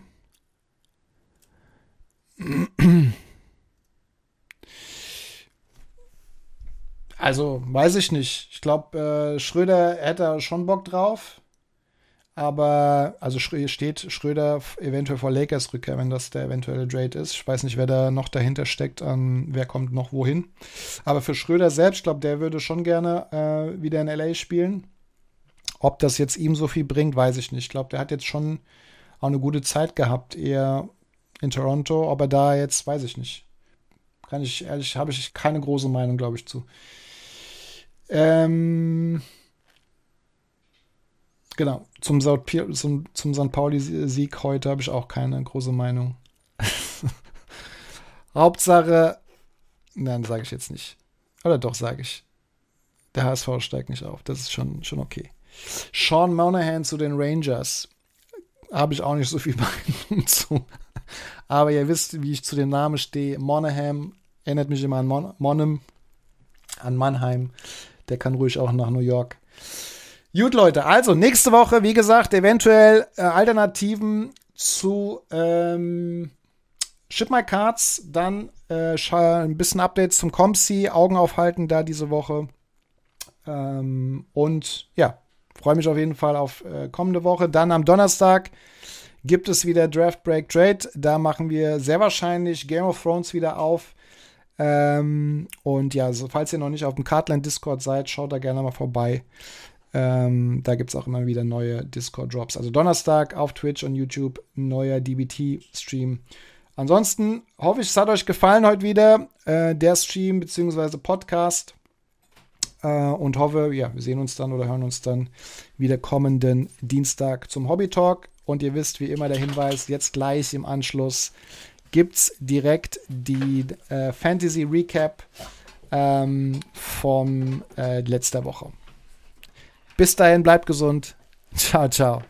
Also, weiß ich nicht. Ich glaube, äh, Schröder hätte schon Bock drauf. Aber, also steht Schröder eventuell vor Lakers Rückkehr, wenn das der eventuelle Trade ist. Ich weiß nicht, wer da noch dahinter steckt, an wer kommt noch wohin. Aber für Schröder selbst, ich glaube, der würde schon gerne äh, wieder in LA spielen. Ob das jetzt ihm so viel bringt, weiß ich nicht. Ich glaube, der hat jetzt schon auch eine gute Zeit gehabt, eher in Toronto. Ob er da jetzt, weiß ich nicht. Kann ich ehrlich, habe ich keine große Meinung, glaube ich, zu. Ähm. Genau, zum, zum, zum St. Pauli-Sieg heute habe ich auch keine große Meinung. Hauptsache, nein, sage ich jetzt nicht. Oder doch, sage ich. Der HSV steigt nicht auf. Das ist schon, schon okay. Sean Monahan zu den Rangers. Habe ich auch nicht so viel Meinung zu. Aber ihr wisst, wie ich zu dem Namen stehe. Monahan erinnert mich immer an Mon Monum, an Mannheim. Der kann ruhig auch nach New York. Gut, Leute, also nächste Woche, wie gesagt, eventuell äh, Alternativen zu ähm, Ship My Cards, dann äh, ein bisschen Updates zum ComC, Augen aufhalten da diese Woche. Ähm, und ja, freue mich auf jeden Fall auf äh, kommende Woche. Dann am Donnerstag gibt es wieder Draft Break Trade. Da machen wir sehr wahrscheinlich Game of Thrones wieder auf. Ähm, und ja, so, falls ihr noch nicht auf dem Cardland Discord seid, schaut da gerne mal vorbei. Ähm, da gibt es auch immer wieder neue Discord-Drops. Also Donnerstag auf Twitch und YouTube neuer DBT-Stream. Ansonsten hoffe ich, es hat euch gefallen heute wieder, äh, der Stream bzw. Podcast. Äh, und hoffe, ja, wir sehen uns dann oder hören uns dann wieder kommenden Dienstag zum Hobby Talk. Und ihr wisst, wie immer der Hinweis, jetzt gleich im Anschluss gibt es direkt die äh, Fantasy Recap ähm, von äh, letzter Woche. Bis dahin, bleibt gesund. Ciao, ciao.